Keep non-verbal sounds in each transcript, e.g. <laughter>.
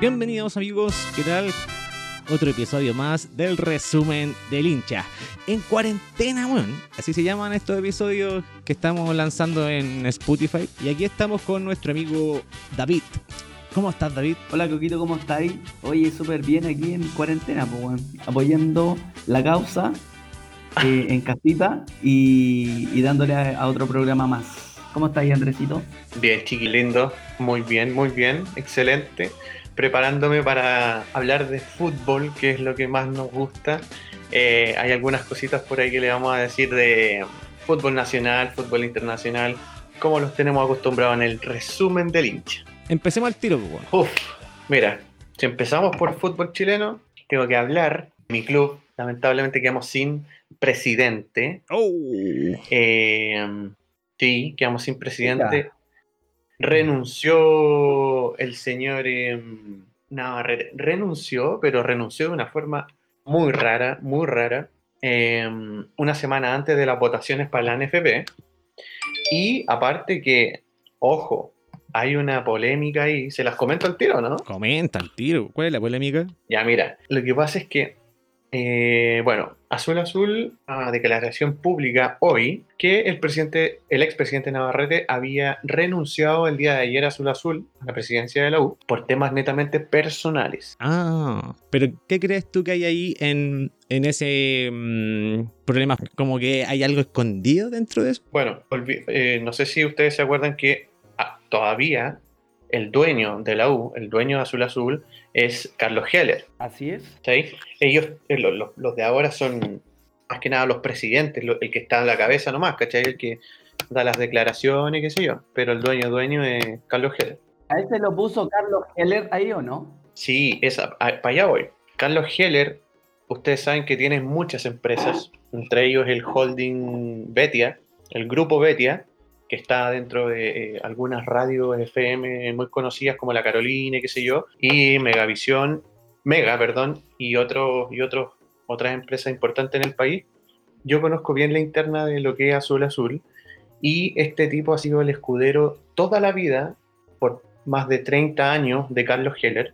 Bienvenidos amigos, ¿qué tal? Otro episodio más del resumen del hincha. En cuarentena, weón. Así se llaman estos episodios que estamos lanzando en Spotify. Y aquí estamos con nuestro amigo David. ¿Cómo estás, David? Hola, Coquito, ¿cómo estáis? Oye, súper bien aquí en cuarentena, pues, weón. Apoyando la causa eh, en casita y, y dándole a, a otro programa más. ¿Cómo estáis, Andresito? Bien, chiquilindo, muy bien, muy bien, excelente. Preparándome para hablar de fútbol, que es lo que más nos gusta. Eh, hay algunas cositas por ahí que le vamos a decir de fútbol nacional, fútbol internacional, como los tenemos acostumbrados en el resumen del hincha. Empecemos al tiro, pues. Uf, mira, si empezamos por fútbol chileno, tengo que hablar. Mi club, lamentablemente, quedamos sin presidente. Oh. Eh, sí, quedamos sin presidente. Ya. Renunció el señor eh, Navarrete. Renunció, pero renunció de una forma muy rara, muy rara. eh, una semana antes de las votaciones para la NFP. Y aparte que, ojo, hay una polémica ahí. Se las comento al tiro, ¿no? Comenta al tiro. ¿Cuál es la polémica? Ya, mira, lo que pasa es que, eh, bueno, Azul Azul, a declaración pública hoy, que el presidente, el expresidente Navarrete había renunciado el día de ayer a Azul Azul, a la presidencia de la U, por temas netamente personales. Ah, pero ¿qué crees tú que hay ahí en, en ese mm, problema? ¿Como que hay algo escondido dentro de eso? Bueno, eh, no sé si ustedes se acuerdan que ah, todavía el dueño de la U, el dueño de Azul Azul, es Carlos Heller. Así es. ¿sí? Ellos, eh, lo- lo- los de ahora son más que nada los presidentes, el que está en la cabeza nomás, ¿cachai? El que da las declaraciones, qué sé yo. Pero el dueño, dueño es Carlos Heller. ¿A ese lo puso Carlos Heller ahí o no? Sí, esa, para allá voy. Carlos Heller, ustedes saben que tiene muchas empresas, entre ellos el holding Betia, el grupo Betia, que está dentro de eh, algunas radios FM muy conocidas como La Carolina, qué sé yo, y Megavisión, Mega, perdón, y, otros y otros, otras empresas importantes en el país. Yo conozco bien la interna de lo que es Azul Azul, y este tipo ha sido el escudero toda la vida, por más de 30 años, de Carlos Heller,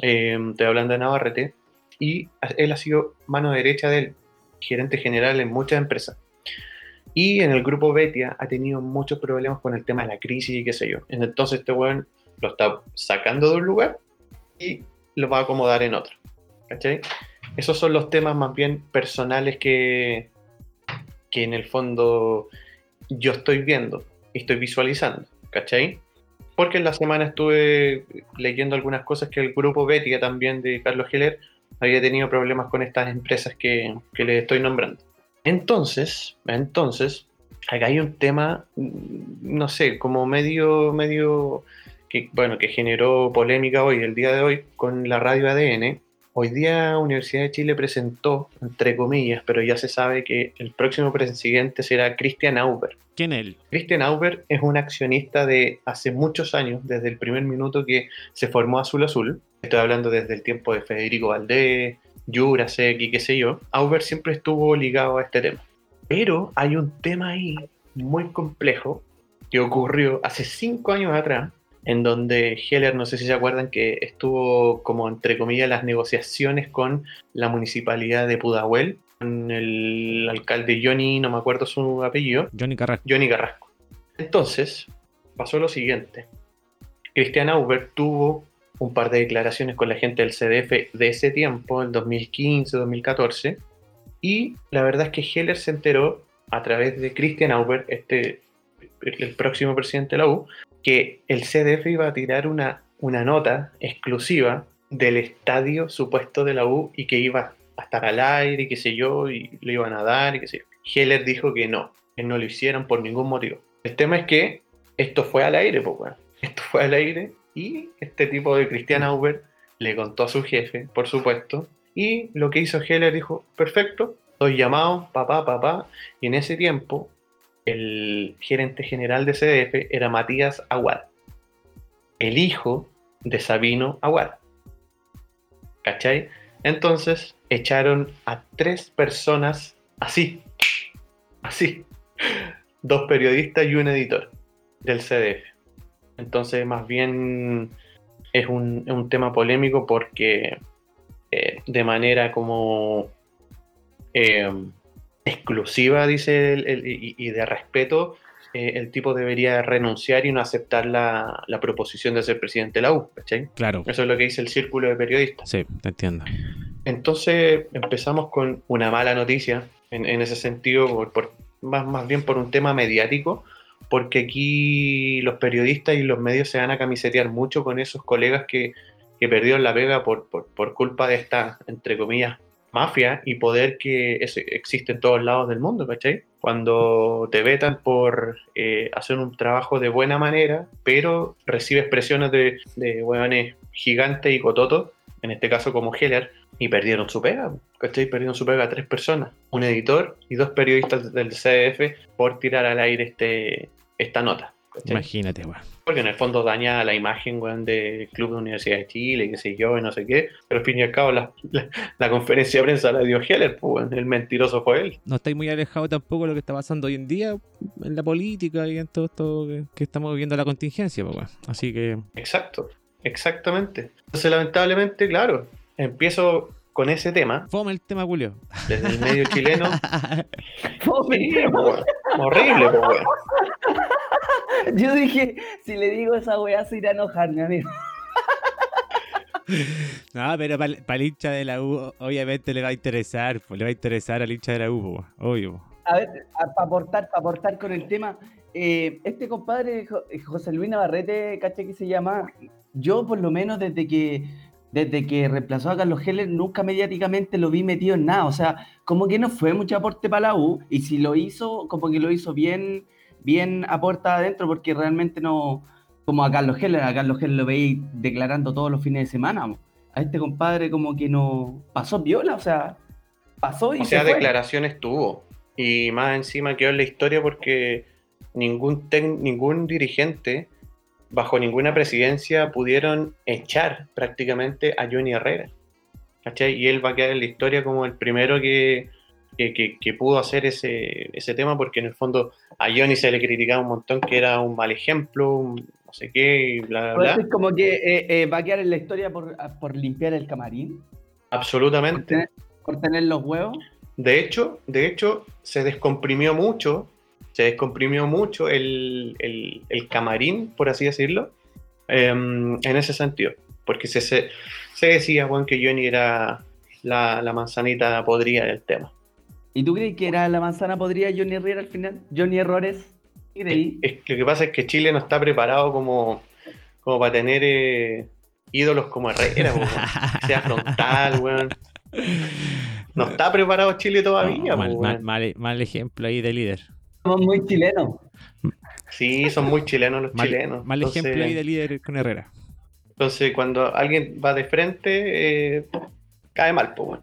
eh, estoy hablando de Navarrete, y él ha sido mano derecha del gerente general en muchas empresas. Y en el grupo Betia ha tenido muchos problemas con el tema de la crisis y qué sé yo. Entonces este weón lo está sacando de un lugar y lo va a acomodar en otro. ¿Cachai? Esos son los temas más bien personales que, que en el fondo yo estoy viendo y estoy visualizando. ¿Cachai? Porque en la semana estuve leyendo algunas cosas que el grupo Betia también de Carlos Heller había tenido problemas con estas empresas que, que les estoy nombrando. Entonces, entonces, acá hay un tema, mm, no sé, como medio, medio, que, bueno, que generó polémica hoy, el día de hoy, con la radio ADN. Hoy día Universidad de Chile presentó, entre comillas, pero ya se sabe que el próximo presidente será Christian Auber. ¿Quién es él? Christian Auber es un accionista de hace muchos años, desde el primer minuto que se formó Azul Azul. Estoy hablando desde el tiempo de Federico Valdés, Jurasek y qué sé yo. Auber siempre estuvo ligado a este tema. Pero hay un tema ahí muy complejo que ocurrió hace cinco años atrás, en donde Heller, no sé si se acuerdan, que estuvo como entre comillas las negociaciones con la municipalidad de Pudahuel, con el alcalde Johnny, no me acuerdo su apellido, Johnny Carrasco. Johnny Carrasco. Entonces, pasó lo siguiente. Cristian Auber tuvo un par de declaraciones con la gente del CDF de ese tiempo, el 2015, 2014, y la verdad es que Heller se enteró a través de Christian Auber, este, el próximo presidente de la U, que el CDF iba a tirar una, una nota exclusiva del estadio supuesto de la U y que iba a estar al aire y qué sé yo, y lo iban a dar y qué sé yo. Heller dijo que no, que no lo hicieran por ningún motivo. El tema es que esto fue al aire, pues bueno. Esto fue al aire y este tipo de Christian Auber le contó a su jefe, por supuesto, y lo que hizo Heller dijo, perfecto, estoy llamado, papá, papá, y en ese tiempo el gerente general de CDF era Matías Aguad, el hijo de Sabino Aguad. ¿Cachai? Entonces echaron a tres personas así, así, <laughs> dos periodistas y un editor del CDF. Entonces, más bien, es un, es un tema polémico porque eh, de manera como eh, exclusiva, dice él, el- y, y de respeto, eh, el tipo debería renunciar y no aceptar la, la proposición de ser presidente de la U, ¿cachai? Claro. Eso es lo que dice el círculo de periodistas. Sí, te entiendo. Entonces empezamos con una mala noticia en, en ese sentido, por, por- más, más bien por un tema mediático, porque aquí los periodistas y los medios se van a camisetear mucho con esos colegas que, que perdieron la pega por, por, culpa de esta, entre comillas, mafia y poder que existe en todos lados del mundo, ¿cachai? Cuando te vetan por eh, hacer un trabajo de buena manera, pero recibes presiones de, de hueones gigantes y cototos, en este caso como Heller, y perdieron su pega, ¿cachai? Perdieron su pega a tres personas, un editor y dos periodistas del CDF por tirar al aire este, esta nota. ¿cachai? Imagínate, weón. Porque en el fondo daña la imagen weón, del Club de Universidad de Chile, qué sé yo, y no sé qué. Pero al fin y al cabo, la, la- la conferencia de prensa la dio Heller, pues, weón, el mentiroso fue él. No estáis muy alejados tampoco de lo que está pasando hoy en día en la política y en todo esto que, que estamos viviendo la contingencia, pues, weón. Así que, Exacto, exactamente. Entonces, lamentablemente, claro, empiezo con ese tema fome el tema, Julio. desde el medio chileno. <laughs> Fome, Sí, pues, horrible, pues, weón. Yo dije, si le digo esa weá se irá a enojar, mi amigo. <laughs> No, pero para el hincha de la U, obviamente le va a interesar, pues, le va a interesar al hincha de la U, obvio. A ver, para aportar, para aportar con el tema, eh, este compadre Jo- José Luis Navarrete, caché que se llama, yo por lo menos desde que desde que reemplazó a Carlos Heller nunca mediáticamente lo vi metido en nada, o sea, como que no fue mucho aporte para la U y si lo hizo, como que lo hizo bien, bien aporta adentro porque realmente no, como a Carlos Heller, a Carlos Heller lo veis declarando todos los fines de semana, a este compadre como que no pasó viola, o sea, pasó y O se sea, fue. declaraciones tuvo. Y más encima quedó en la historia porque ningún, tec- ningún dirigente, bajo ninguna presidencia, pudieron echar prácticamente a Johnny Herrera. ¿Cachai? Y él va a quedar en la historia como el primero que, que, que- que pudo hacer ese, ese tema, porque en el fondo a Johnny se le criticaba un montón que era un mal ejemplo, un no sé qué, y bla, bla, bla. Entonces, como que eh, eh, va a quedar en la historia por, por limpiar el camarín, por Absolutamente. tener, por tener los huevos. De hecho, de hecho, se descomprimió mucho, se descomprimió mucho el, el- el camarín, por así decirlo, em, en ese sentido. Porque se, se, se decía, bueno, que Johnny era la, la manzanita podrida del tema. ¿Y tú crees que era la manzana podría Johnny Herrera al final? Johnny Errores. Es lo que pasa es que Chile no está preparado como, como para tener eh, ídolos como Herrera, weón. <laughs> Sea frontal, weón. No está preparado Chile todavía, No, mal, mal- mal ejemplo ahí de líder. Somos muy chilenos. Sí, son muy chilenos los Mal, chilenos. mal Entonces- ejemplo ahí de líder con Herrera. Entonces, cuando alguien va de frente, eh, cae mal, pues, bueno.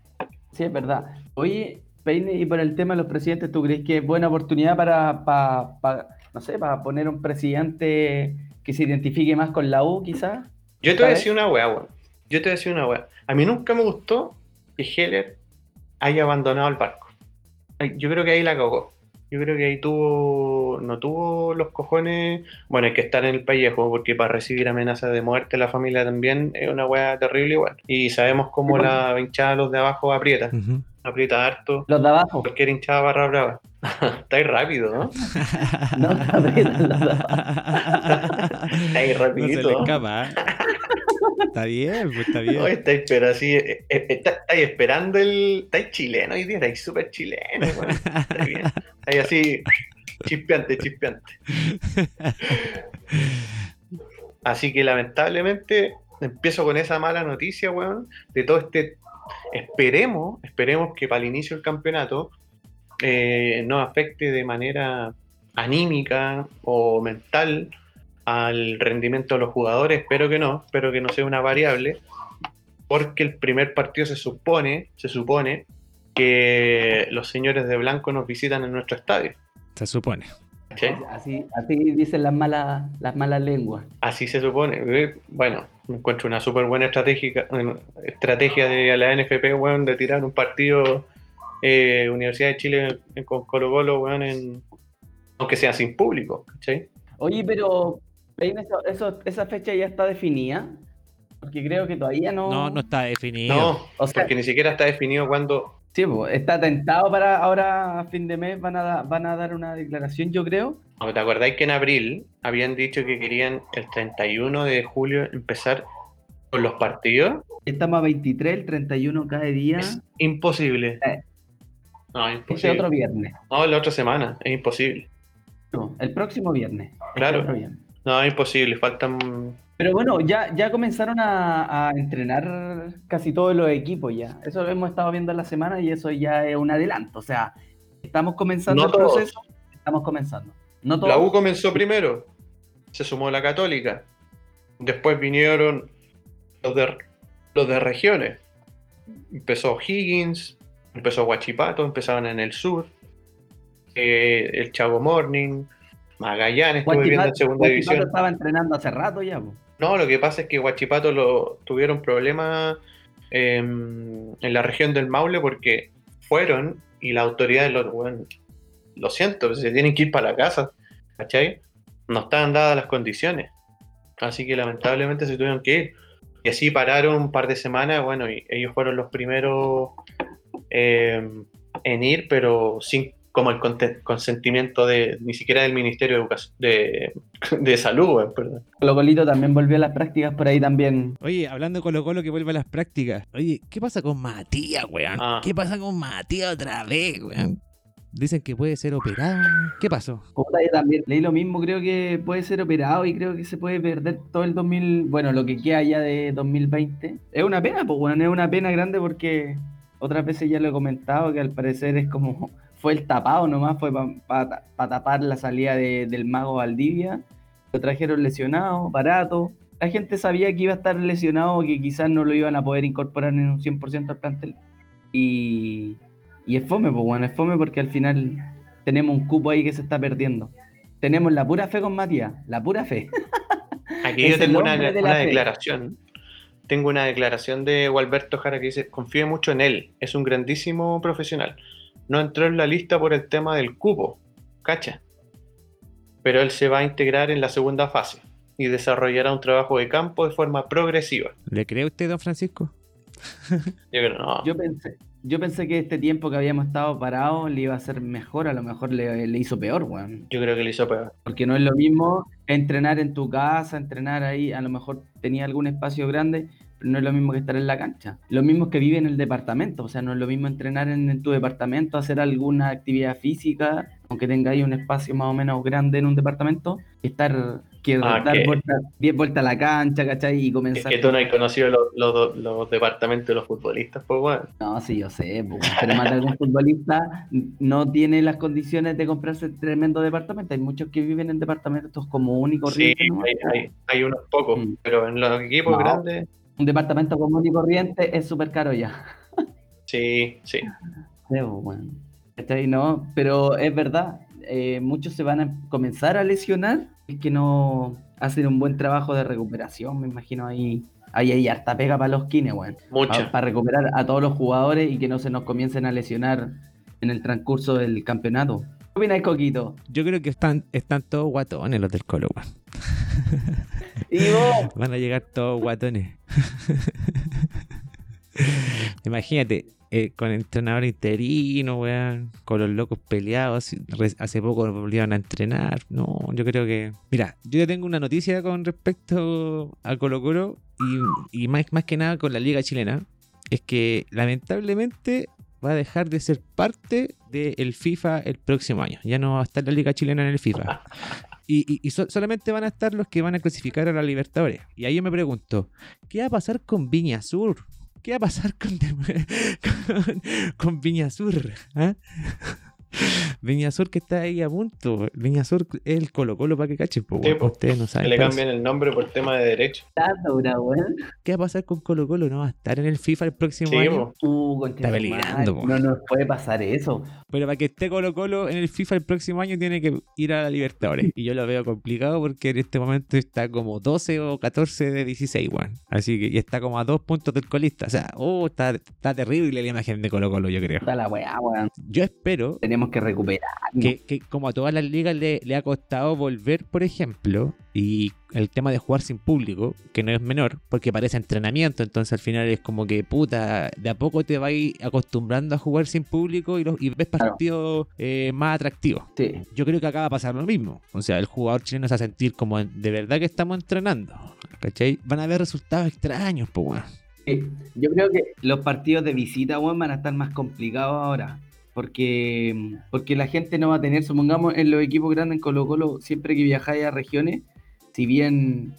Sí, es verdad. Oye, Peine, y por el tema de los presidentes, ¿tú crees que es buena oportunidad para, pa- pa- no sé, para poner un presidente que se identifique más con la U, quizás? Yo te voy a decir una weá, weón. Yo te voy a decir una weá. A mí nunca me gustó que Heller haya abandonado el barco. Yo creo que ahí la cagó. Yo creo que ahí tuvo, no tuvo los cojones. Bueno, hay que estar en el pellejo, porque para recibir amenazas de muerte la familia también es una weá terrible igual. Y sabemos cómo la hinchada los de abajo aprieta. Aprieta harto. Los de abajo. Cualquier hinchada barra brava. <laughs> Está ahí rápido, ¿no? No, aprietan los de abajo. Está ahí No se rapidito. le. ¿eh? Está bien, pues está bien. Estáis, pero así, eh, eh, está- estáis esperando el. Estáis chileno hoy día, estáis súper chileno, weón. Estáis bien. Estáis así, chispeante, chispeante. Así que lamentablemente empiezo con esa mala noticia, weón, de todo este. Esperemos, esperemos que para el inicio del campeonato eh, no afecte de manera anímica o mental al rendimiento de los jugadores. Espero que no, espero que no sea una variable, porque el primer partido se supone, se supone que los señores de blanco nos visitan en nuestro estadio. Se supone. ¿sí? Así, así dicen las malas, las malas lenguas. Así se supone. Bueno, me encuentro una súper buena estrategia, estrategia de la NFP, weón, de tirar un partido eh, Universidad de Chile con Colo Colo, weón, en, aunque sea sin público, ¿cachai? Oye, pero eso, eso- esa fecha ya está definida. Porque creo que todavía no. No, no está definido. No, O sea- porque ni siquiera está definido cuándo. Sí, pues, está tentado para ahora a fin de mes van a, da- van a dar una declaración, yo creo. ¿Te acordáis que en abril habían dicho que querían el 31 de julio empezar con los partidos? Estamos a 23, el 31 cada día. Es imposible. Eh. No, Este imposible. otro viernes. No, la otra semana, es imposible. No, el próximo viernes. Este Claro. otro viernes. No, es imposible, faltan... Pero bueno, ya, ya comenzaron a, a entrenar casi todos los equipos ya. Eso lo hemos estado viendo en la semana y eso ya es un adelanto. O sea, estamos comenzando No el todos. proceso. Estamos comenzando. No todos. La U comenzó primero, se sumó la Católica. Después vinieron los de, los de regiones. Empezó Higgins, empezó Huachipato, empezaron en el sur. eh, el Chago Morning, Magallanes, estuve viendo en segunda Huachipato división. estaba entrenando hace rato ya. po. No, lo que pasa es que Huachipato lo, tuvieron problemas em, en la región del Maule porque fueron y la autoridad lo, bueno, lo siento, se tienen que ir para la casa, ¿cachai? No estaban dadas las condiciones. Así que lamentablemente se tuvieron que ir. Y así pararon un par de semanas, bueno, y ellos fueron los primeros em, en ir, pero sin como el consentimiento de ni siquiera del Ministerio de Educación de, de Salud, weón, perdón. Colo Colito también volvió a las prácticas por ahí también. Oye, hablando de Colo Colo que vuelve a las prácticas. Oye, ¿qué pasa con Matías, weón? Ah. ¿Qué pasa con Matías otra vez, weón? Dicen que puede ser operado. ¿Qué pasó? Yo también leí lo mismo, creo que puede ser operado y creo que se puede perder todo el 2000, bueno, lo que queda ya de 2020. Es una pena, pues bueno, es una pena grande porque otras veces ya lo he comentado que al parecer es como fue el tapado nomás, fue para tapar la salida de- del mago Valdivia. Lo trajeron lesionado, barato. La gente sabía que iba a estar lesionado, que quizás no lo iban a poder incorporar en un 100% al plantel. Y, y es fome, pues bueno, es fome porque al final tenemos un cupo ahí que se está perdiendo. Tenemos la pura fe con Matías, la pura fe. <laughs> Aquí yo tengo una, de una fe. declaración. Tengo una declaración de Gualberto Jara que dice, confíe mucho en él, es un grandísimo profesional. No entró en la lista por el tema del cupo, cacha. Pero él se va a integrar en la segunda fase y desarrollará un trabajo de campo de forma progresiva. ¿Le cree usted, don Francisco? <laughs> Yo creo, no. Yo pensé, yo pensé que este tiempo que habíamos estado parados le iba a ser mejor, a lo mejor le, le hizo peor, weón. Yo creo que le hizo peor. Porque no es lo mismo entrenar en tu casa, entrenar ahí, a lo mejor tenía algún espacio grande, pero no es lo mismo que estar en la cancha. Lo mismo que vive en el departamento, o sea, no es lo mismo entrenar en, en tu departamento, hacer alguna actividad física, aunque tengáis un espacio más o menos grande en un departamento, que estar, que Ah, dar que- vueltas, 10 vueltas a la cancha, ¿cachai? Y Es comenzar. que tú no has conocido los, los- los departamentos de los futbolistas, pues bueno. No, sí, yo sé, po, pero más de algún futbolista no tiene las condiciones de comprarse tremendo departamento. Hay muchos que viven en departamentos común y Sí, hay, hay- hay unos pocos, Mm. pero en los equipos No. grandes, Un departamento común y corriente es súper caro ya. sí, sí. Sí, po, bueno. ¿Cachai? No, pero es verdad, eh, muchos se van a comenzar a lesionar y que no hacen un buen trabajo de recuperación, me imagino ahí. Ahí hay harta pega para los kines, weón. Mucha. Para recuperar a todos los jugadores y que no se nos comiencen a lesionar en el transcurso del campeonato. ¿Qué opinas, Coquito? Yo creo que están, están todos guatones los del Colo, weón. Y vos, <laughs> Van a llegar todos guatones. <laughs> Imagínate, eh, con entrenador interino, weón, con los locos peleados. Hace poco volvieron a entrenar. No, yo creo que. Mira, yo ya tengo una noticia con respecto a Colo Colo y, y más, más que nada con la Liga Chilena. Es que lamentablemente va a dejar de ser parte del FIFA el próximo año. Ya no va a estar la Liga Chilena en el FIFA. <laughs> Y, y- y so- solamente van a estar los que van a clasificar a la Libertadores. Y ahí yo me pregunto, ¿qué va a pasar con Viña Sur? ¿Qué va a pasar con <laughs> Viña Sur? ¿Ah? <laughs> Viña Sur que está ahí a punto. Viña Sur es el Colo Colo para que cachen. po, Sí. Ustedes no Que saben. le pero cambian el nombre por tema de derecho. ¿Qué va a pasar con Colo Colo? ¿No va a estar en el FIFA el próximo Sí, año? Uh, Está peligrando. No nos puede pasar eso. Pero para que esté Colo Colo en el FIFA el próximo año tiene que ir a la Libertadores. Y yo lo veo complicado porque en este momento está como 12 o 14 de 16, weón. Así que y está como a dos puntos del colista. O sea, oh, está, está terrible la imagen de Colo Colo, yo creo. Está la weá, weón. Yo espero, Tenemos tenemos que recuperar. que, que como a todas las ligas le, le ha costado volver, por ejemplo, y el tema de jugar sin público, que no es menor, porque parece entrenamiento, entonces al final es como que, puta, de a poco te vas acostumbrando a jugar sin público y, los, y ves Claro. partidos eh, más atractivos. Sí. Yo creo que acá va a pasar lo mismo. O sea, el jugador chileno se va a sentir como de verdad que estamos entrenando. ¿Cachai? Van a haber resultados extraños, pues. Sí, Yo creo que los partidos de visita, weón, van a estar más complicados ahora. Porque, porque la gente no va a tener, supongamos, en los equipos grandes en Colo Colo, siempre que viajáis a regiones, si bien,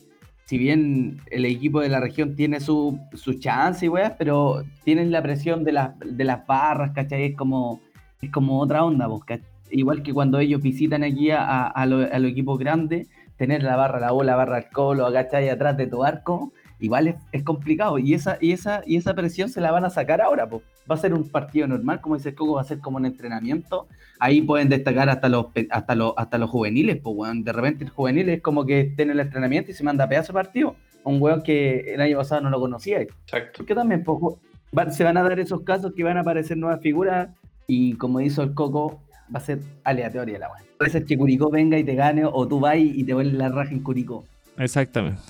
si bien el equipo de la región tiene su, su chance y weas, pero tienen la presión de las, de las barras, ¿cachai? Es como, es como otra onda, ¿cach- Igual que cuando ellos visitan aquí a, a los equipos grandes, tener la barra, la bola, barra al colo, ¿cachai? Atrás de tu arco, igual es, es complicado. Y esa, y, esa, y esa presión se la van a sacar ahora, pues. Va a ser un partido normal, como dice el Coco, va a ser como un entrenamiento. Ahí pueden destacar hasta los hasta los, hasta los juveniles, pues, weón. De repente el juvenil es como que tiene el entrenamiento y se manda a pedazo de partido. Un weón que el año pasado no lo conocía. Exacto. Porque también pues, va- se van a dar esos casos que van a aparecer nuevas figuras y como hizo el Coco, va a ser aleatoria la weá. Puede ser que Curicó venga y te gane o tú vas y te vuelves la raja en Curicó. Exactamente.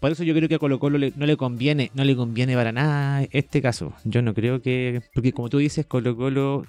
Por eso yo creo que a Colo Colo le- no le conviene, no le conviene para nada este caso. Yo no creo que, porque como tú dices, Colo Colo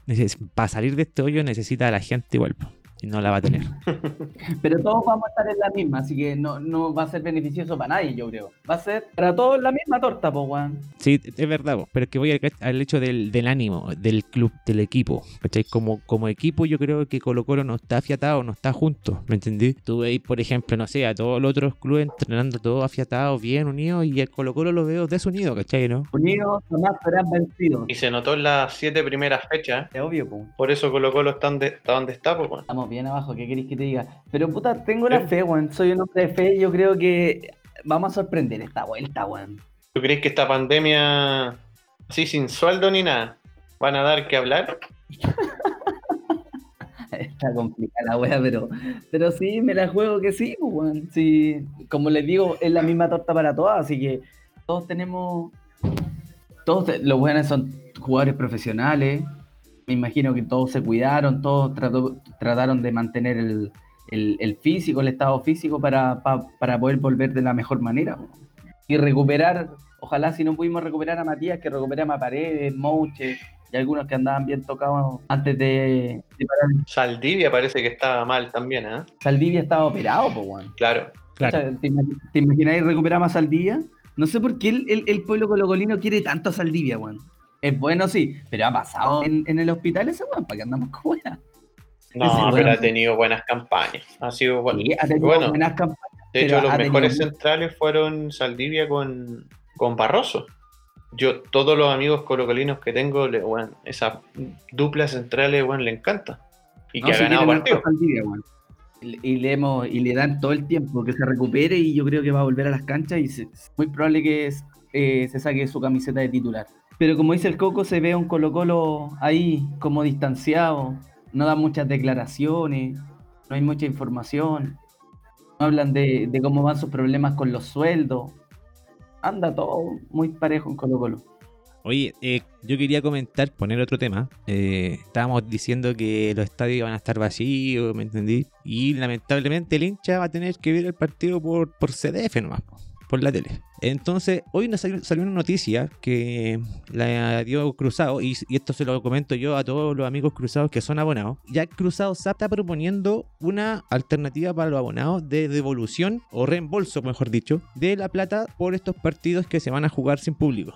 para salir de este hoyo necesita a la gente igual y no la va a tener. <laughs> Pero todos vamos a estar en la misma, así que no, no va a ser beneficioso para nadie, yo creo. Va a ser para todos la misma torta, pues, weón. Sí, es verdad, po, pero es que voy al, al hecho del, del ánimo, del club, del equipo. ¿cachai? Como, como equipo yo creo que Colo Colo no está afiatado, no está junto, ¿me entendí? Tú veis, por ejemplo, no sé, a todos los otros clubes entrenando todos afiatados, bien unidos, y el Colo Colo lo veo desunido, ¿cachai? ¿no? Unidos jamás serán vencidos. Y se notó en las siete primeras fechas. Es obvio, pues. Por eso Colo Colo está donde está, donde está pues, bueno. Estamos bien abajo, ¿qué queréis que te diga? Pero puta, tengo la ¿Eh? fe, weón. Soy un hombre de fe y yo creo que vamos a sorprender esta vuelta, weón. ¿Tú crees que esta pandemia, así sin sueldo ni nada, van a dar que hablar? <laughs> Está complicada la wea, pero, pero sí, me la juego que sí, weón. Sí, como les digo, es la misma torta para todas, así que todos tenemos. Todos los buenos son jugadores profesionales. Me imagino que todos se cuidaron, todos trató- trataron de mantener el, el- el físico, el estado físico para, pa- para poder volver de la mejor manera. Y recuperar, ojalá si no pudimos recuperar a Matías, que recuperemos a Paredes, Mouche y algunos que andaban bien tocados antes de, de parar Saldivia parece que estaba mal también, ¿eh? Saldivia estaba operado, pues, weón. Claro. Claro. O sea, ¿te, te imagináis recuperar a Saldivia? No sé por qué el, el- el pueblo colocolino quiere tanto a Saldivia, weón. Es bueno, sí, pero ha pasado en, en el hospital ese weón, para que andamos con weón. No, pero bueno. ha tenido buenas campañas. Ha sido bueno. Sí, ha tenido bueno, buenas campañas. de hecho, los tenido mejores centrales fueron Saldivia con, con Barroso. Yo, todos los amigos colocolinos que tengo, le, bueno, esas duplas centrales, bueno, le encanta. Y No, que ha ganado harto a partidos. Weón. Y, le hemos- y le dan todo el tiempo que se recupere y yo creo que va a volver a las canchas y es muy probable que es- eh, se saque su camiseta de titular. Pero como dice el Coco, se ve un Colo Colo ahí como distanciado, no da muchas declaraciones, no hay mucha información, no hablan de, cómo van sus problemas con los sueldos. Anda todo muy parejo en Colo Colo. Oye, eh, yo quería comentar, poner otro tema. Eh, estábamos diciendo que los estadios van a estar vacíos, ¿me entendí? Y lamentablemente el hincha va a tener que ver el partido por, por CDF nomás, por la tele. Entonces, hoy nos salió, una noticia que la dio Cruzado, y, y esto se lo comento yo a todos los amigos cruzados que son abonados. Ya Cruzado SAP está proponiendo una alternativa para los abonados de devolución o reembolso, mejor dicho, de la plata por estos partidos que se van a jugar sin público.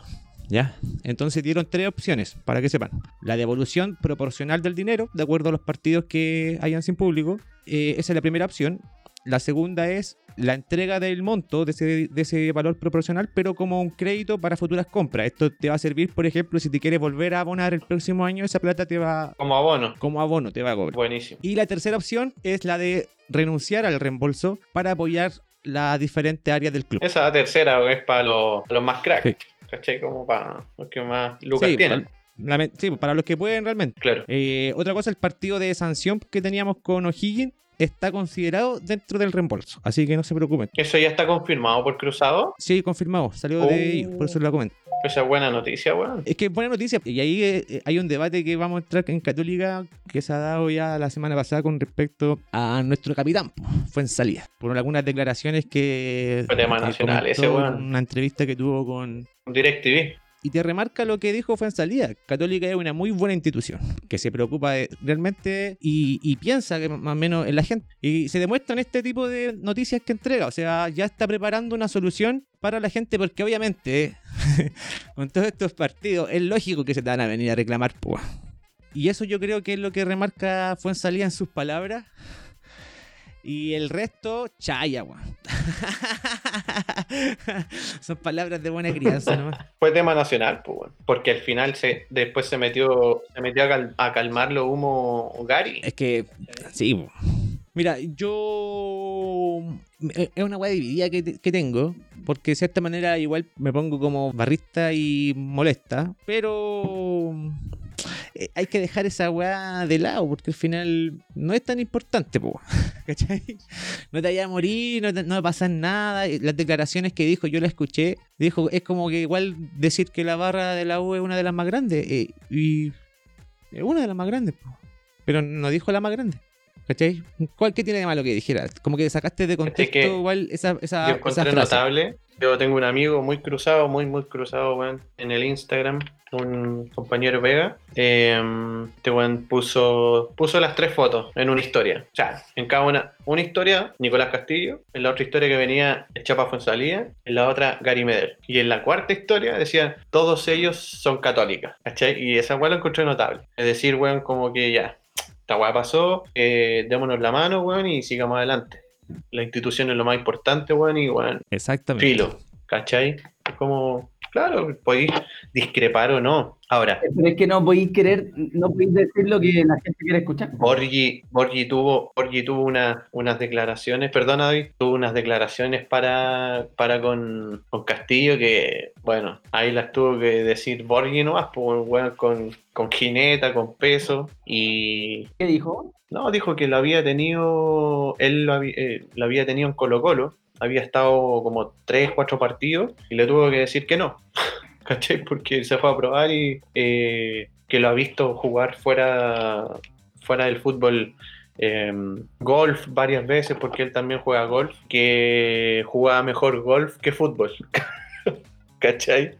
¿Ya? Entonces dieron tres opciones para que sepan. La devolución proporcional del dinero, de acuerdo a los partidos que hayan sin público. eh, esa es la primera opción. La segunda es la entrega del monto de ese, de ese valor proporcional, pero como un crédito para futuras compras. Esto te va a servir, por ejemplo, si te quieres volver a abonar el próximo año, esa plata te va Como abono. como abono, te va a cobrar. Buenísimo. Y la tercera opción es la de renunciar al reembolso para apoyar las diferentes áreas del club. Esa tercera es para los, los más cracks. Sí. ¿Cachai? Como para los que más lucas Sí, tienen. para, sí, para los que pueden realmente. Claro. Eh, otra cosa, el partido de sanción que teníamos con O'Higgins está considerado dentro del reembolso, así que no se preocupen. Eso ya está confirmado por Cruzado. Sí, confirmado, salió Oh. de ellos, por eso lo comento. Esa es buena noticia, weón. Es que es buena noticia. Y ahí eh, hay un debate que vamos a entrar en Católica que se ha dado ya la semana pasada con respecto a nuestro capitán, fue en salida. Por algunas declaraciones que. Fue tema que nacional ese, weón. Una entrevista que tuvo con. DirecTV. Y te remarca lo que dijo fue en salida. Católica es una muy buena institución que se preocupa realmente y, piensa que más o menos en la gente. Y se demuestra en este tipo de noticias que entrega. O sea, ya está preparando una solución para la gente porque obviamente <laughs> con todos estos partidos es lógico que se te van a venir a reclamar. pues. Y eso yo creo que es lo que remarca Fuensalía en sus palabras. Y el resto, chaya, weón. <laughs> Son palabras de buena crianza nomás. <laughs> Fue tema nacional, pues, weón. Porque al final se, después se metió, se metió a, cal- a calmar los humo Gary. Es que, sí. po. Mira, yo. eh, Es una weá dividida que, que tengo. Porque de cierta manera igual me pongo como barrista y molesta. Pero. Eh, Hay que dejar esa weá de lado. Porque al final no es tan importante, po. <laughs> ¿Cachai? No te vayas a morir, no, te- no va a pasar nada. Las declaraciones que dijo, yo las escuché. Dijo, es como que igual decir que la barra de la U es una de las más grandes. eh, y. Es una de las más grandes, po. Pero no dijo la más grande. ¿Cachai? ¿Cuál qué tiene de malo que dijera? Como que sacaste de contexto que igual esa, esa, Yo esa frase. notable. Yo tengo un amigo muy cruzado, muy, muy cruzado, weón, en el Instagram, un compañero Vega. Eh, este weón puso, puso las tres fotos en una historia. O sea, en cada una, una historia, Nicolás Castillo, en la otra historia que venía el Chapa Fuensalía, en la otra Gary Medel. Y en la cuarta historia decían, todos ellos son católicas, ¿cachai? Y esa weón lo encontré notable. Es decir, weón, como que ya, esta weá pasó, eh, démonos la mano, weón, y sigamos adelante. La institución es lo más importante, weón, y weón, Exactamente. filo, ¿cachai? Es como, claro, podéis discrepar o no. Ahora, Pero es que no podéis querer, no podéis decir lo que la gente quiere escuchar. Borgi, Borgi tuvo, Borgi tuvo una- unas declaraciones, perdona David, tuvo unas declaraciones para, para con, con Castillo que, bueno, ahí las tuvo que decir Borgi nomás, pues, weón, con, con jineta, con peso, y ¿Qué dijo? No, dijo que lo había tenido, él lo había, eh, lo había tenido en Colo Colo, había estado como 3, 4 partidos y le tuvo que decir que no, <laughs> ¿cachai? Porque se fue a probar y eh, que lo ha visto jugar fuera, fuera del fútbol eh, golf varias veces, porque él también juega golf, que jugaba mejor golf que fútbol. <laughs> ¿Cachai?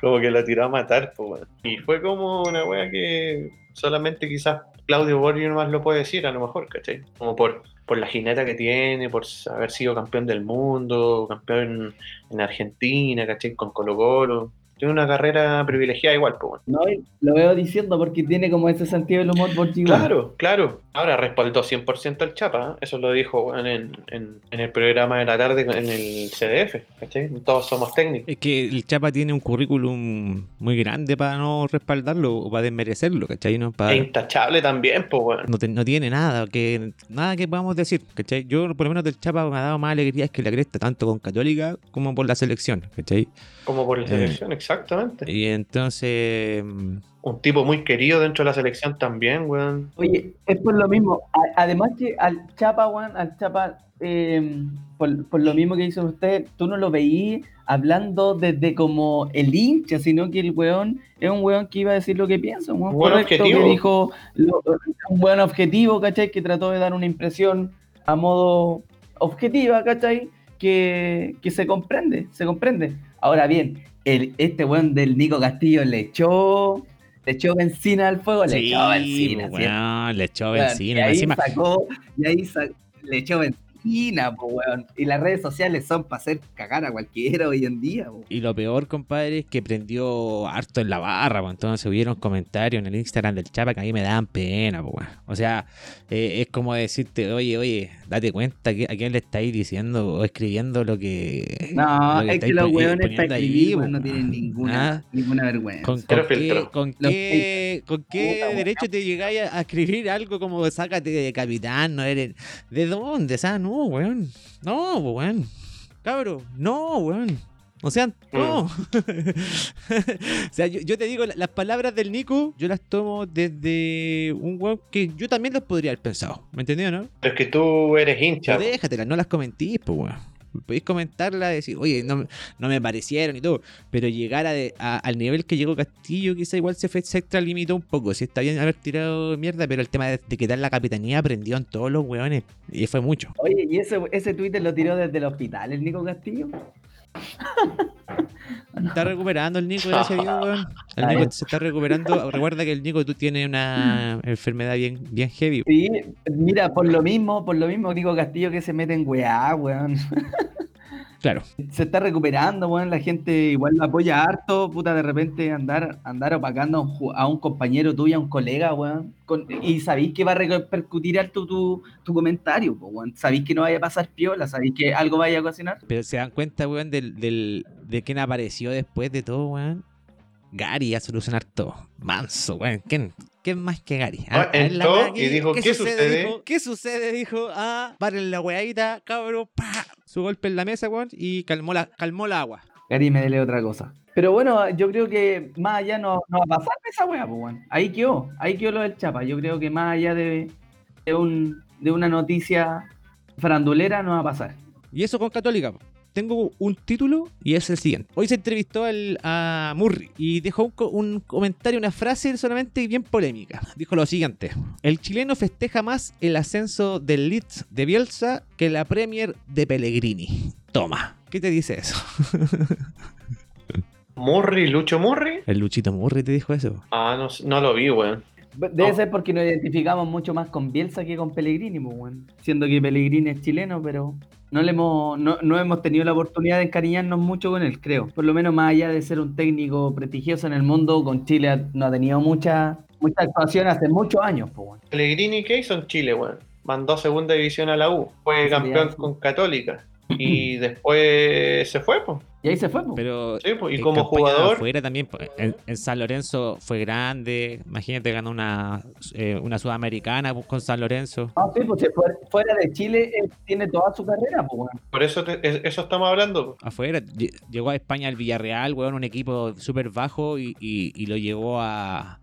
Como que lo tiró a matar, pues. Y fue como una wea que solamente quizás Claudio Borghi nomás lo puede decir, a lo mejor, ¿cachai? Como por, por la jineta que tiene, por haber sido campeón del mundo, campeón en Argentina, ¿cachai? Con Colo Colo. Tiene una carrera privilegiada igual, pues. No, lo veo diciendo porque tiene como ese sentido del humor por Claro, claro. Ahora respaldó 100% al Chapa. ¿eh? Eso lo dijo weón, en, en- en el programa de la tarde en el CDF. ¿cachai? Todos somos técnicos. Es que el Chapa tiene un currículum muy grande para no respaldarlo o para desmerecerlo, ¿cachai? No, para, E intachable también, pues, weón. no, te- no tiene nada que nada que podamos decir, ¿cachai? Yo, por lo menos, del Chapa me ha dado más alegría que la cresta, tanto con Católica como por la selección, ¿cachai? Como por la Eh. selección, exactamente. Y entonces. mm, Un tipo muy querido dentro de la selección también, weón. Oye, es por lo mismo. A- además que al Chapa, Juan, al Chapa, eh, por, por lo mismo que hizo usted, tú no lo veías hablando desde como el hincha, sino que el weón es un weón que iba a decir lo que piensa, un weón Buen correcto, objetivo. que dijo lo- un buen objetivo, ¿cachai? Que trató de dar una impresión a modo objetiva, ¿cachai? Que, que se comprende, se comprende. Ahora bien, el, este weón del Nico Castillo le echó, le echó benzina al fuego, le Sí, echó benzina, pues, le echó benzina. y ahí encima- sacó, y ahí sa- le echó benzina, po, weón. Y las redes sociales son para hacer cagar a cualquiera hoy en día, po. Y lo peor, compadre, es que prendió harto en la barra, pues entonces hubieron comentarios en el Instagram del Chapa que a mí me daban pena, pues weón. O sea, eh, es como decirte, oye, oye, date cuenta que a quién le estáis diciendo o escribiendo lo que. No, lo es que los weones pues, weón, no tienen ninguna, Ah, ninguna vergüenza. ¿Con, qué, con qué, con qué Puta, derecho te llegáis a, a escribir algo como sácate de capitán? No eres. ¿De dónde? O sea, no, weón. No, weón. Cabro, no, weón. O sea, no. Mm. <laughs> o sea, yo, yo te digo, la- las palabras del Nico, yo las tomo desde un weón que yo también los podría haber pensado. ¿Me entendió, no? Pero es que tú eres hincha. Pero déjatelas, no las comentís, pues, weón. Podéis comentarla, decir, oye, no, me- no me parecieron y todo, pero llegar a al nivel que llegó Castillo, quizá igual se, fue, se extralimitó un poco. Si está bien haber tirado mierda, pero el tema de, de quitar la capitanía prendió en todos los hueones y fue mucho. Oye, ¿y ese, ese Twitter lo tiró desde el hospital el Nico Castillo? <laughs> Está recuperando el Nico, gracias a Dios, weón. <laughs> El Nico se está recuperando. Recuerda que el Nico tú tienes una enfermedad bien, bien heavy. Sí, mira, por lo mismo, por lo mismo Nico Castillo que se mete en weá, weón. <laughs> Claro. Se está recuperando, weón. La gente igual lo apoya harto, puta, de repente andar, andar opacando a un, ju- a un compañero tuyo, a un colega, weón. con- y sabéis que va a repercutir harto tu, tu comentario, weón. Sabéis que no vaya a pasar piola, sabéis que algo vaya a ocasionar. Pero se dan cuenta, weón, del, del, de quién apareció después de todo, weón. Gary a solucionar todo. Manso, weón. ¿Quién, quién más que Gary? Ah, a ver la entró y dijo, ¿qué sucede? Dijo, ¿Qué sucede? Dijo, ah, paren la weadita, cabrón, pa. Su golpe en la mesa, weón, y calmó la, calmó la agua. Gary me dele otra cosa. Pero bueno, yo creo que más allá no, no va a pasar esa weá, pues, weón. Ahí quedó, ahí quedó lo del Chapa. Yo creo que más allá de, de, un, de una noticia farandulera no va a pasar. Y eso con Católica. po. Tengo un título y es el siguiente. Hoy se entrevistó al- a Murray y dejó un, un comentario, una frase solamente bien polémica. Dijo lo siguiente: El chileno festeja más el ascenso del Leeds de Bielsa que la Premier de Pellegrini. Toma, ¿qué te dice eso? <laughs> Murray, Lucho Murray. El Luchito Murray te dijo eso. Ah, no, no lo vi, weón. Debe No. ser porque nos identificamos mucho más con Bielsa que con Pellegrini, pues, weón. Siendo que Pellegrini es chileno, pero no, le hemos, no, no hemos tenido la oportunidad de encariñarnos mucho con él, creo. Por lo menos más allá de ser un técnico prestigioso en el mundo, con Chile ha- no ha tenido mucha, mucha actuación hace muchos años, pues, weón. Pellegrini, ¿qué hizo en Chile, weón? Mandó a segunda división a la U. Fue campeón con Católica. Y <laughs> después se fue, pues. Y ahí se fue, pues. Pero Sí. Y en como jugador, afuera también, en, en San Lorenzo fue grande. Imagínate, ganó una, eh, una sudamericana con San Lorenzo. No, sí, pues, fuera, fuera de Chile eh, tiene toda su carrera, pues, por eso, te- es- eso estamos hablando. pues. afuera. Lle- Llegó a España el Villarreal, weón, un equipo súper bajo y, y- y lo llevó a,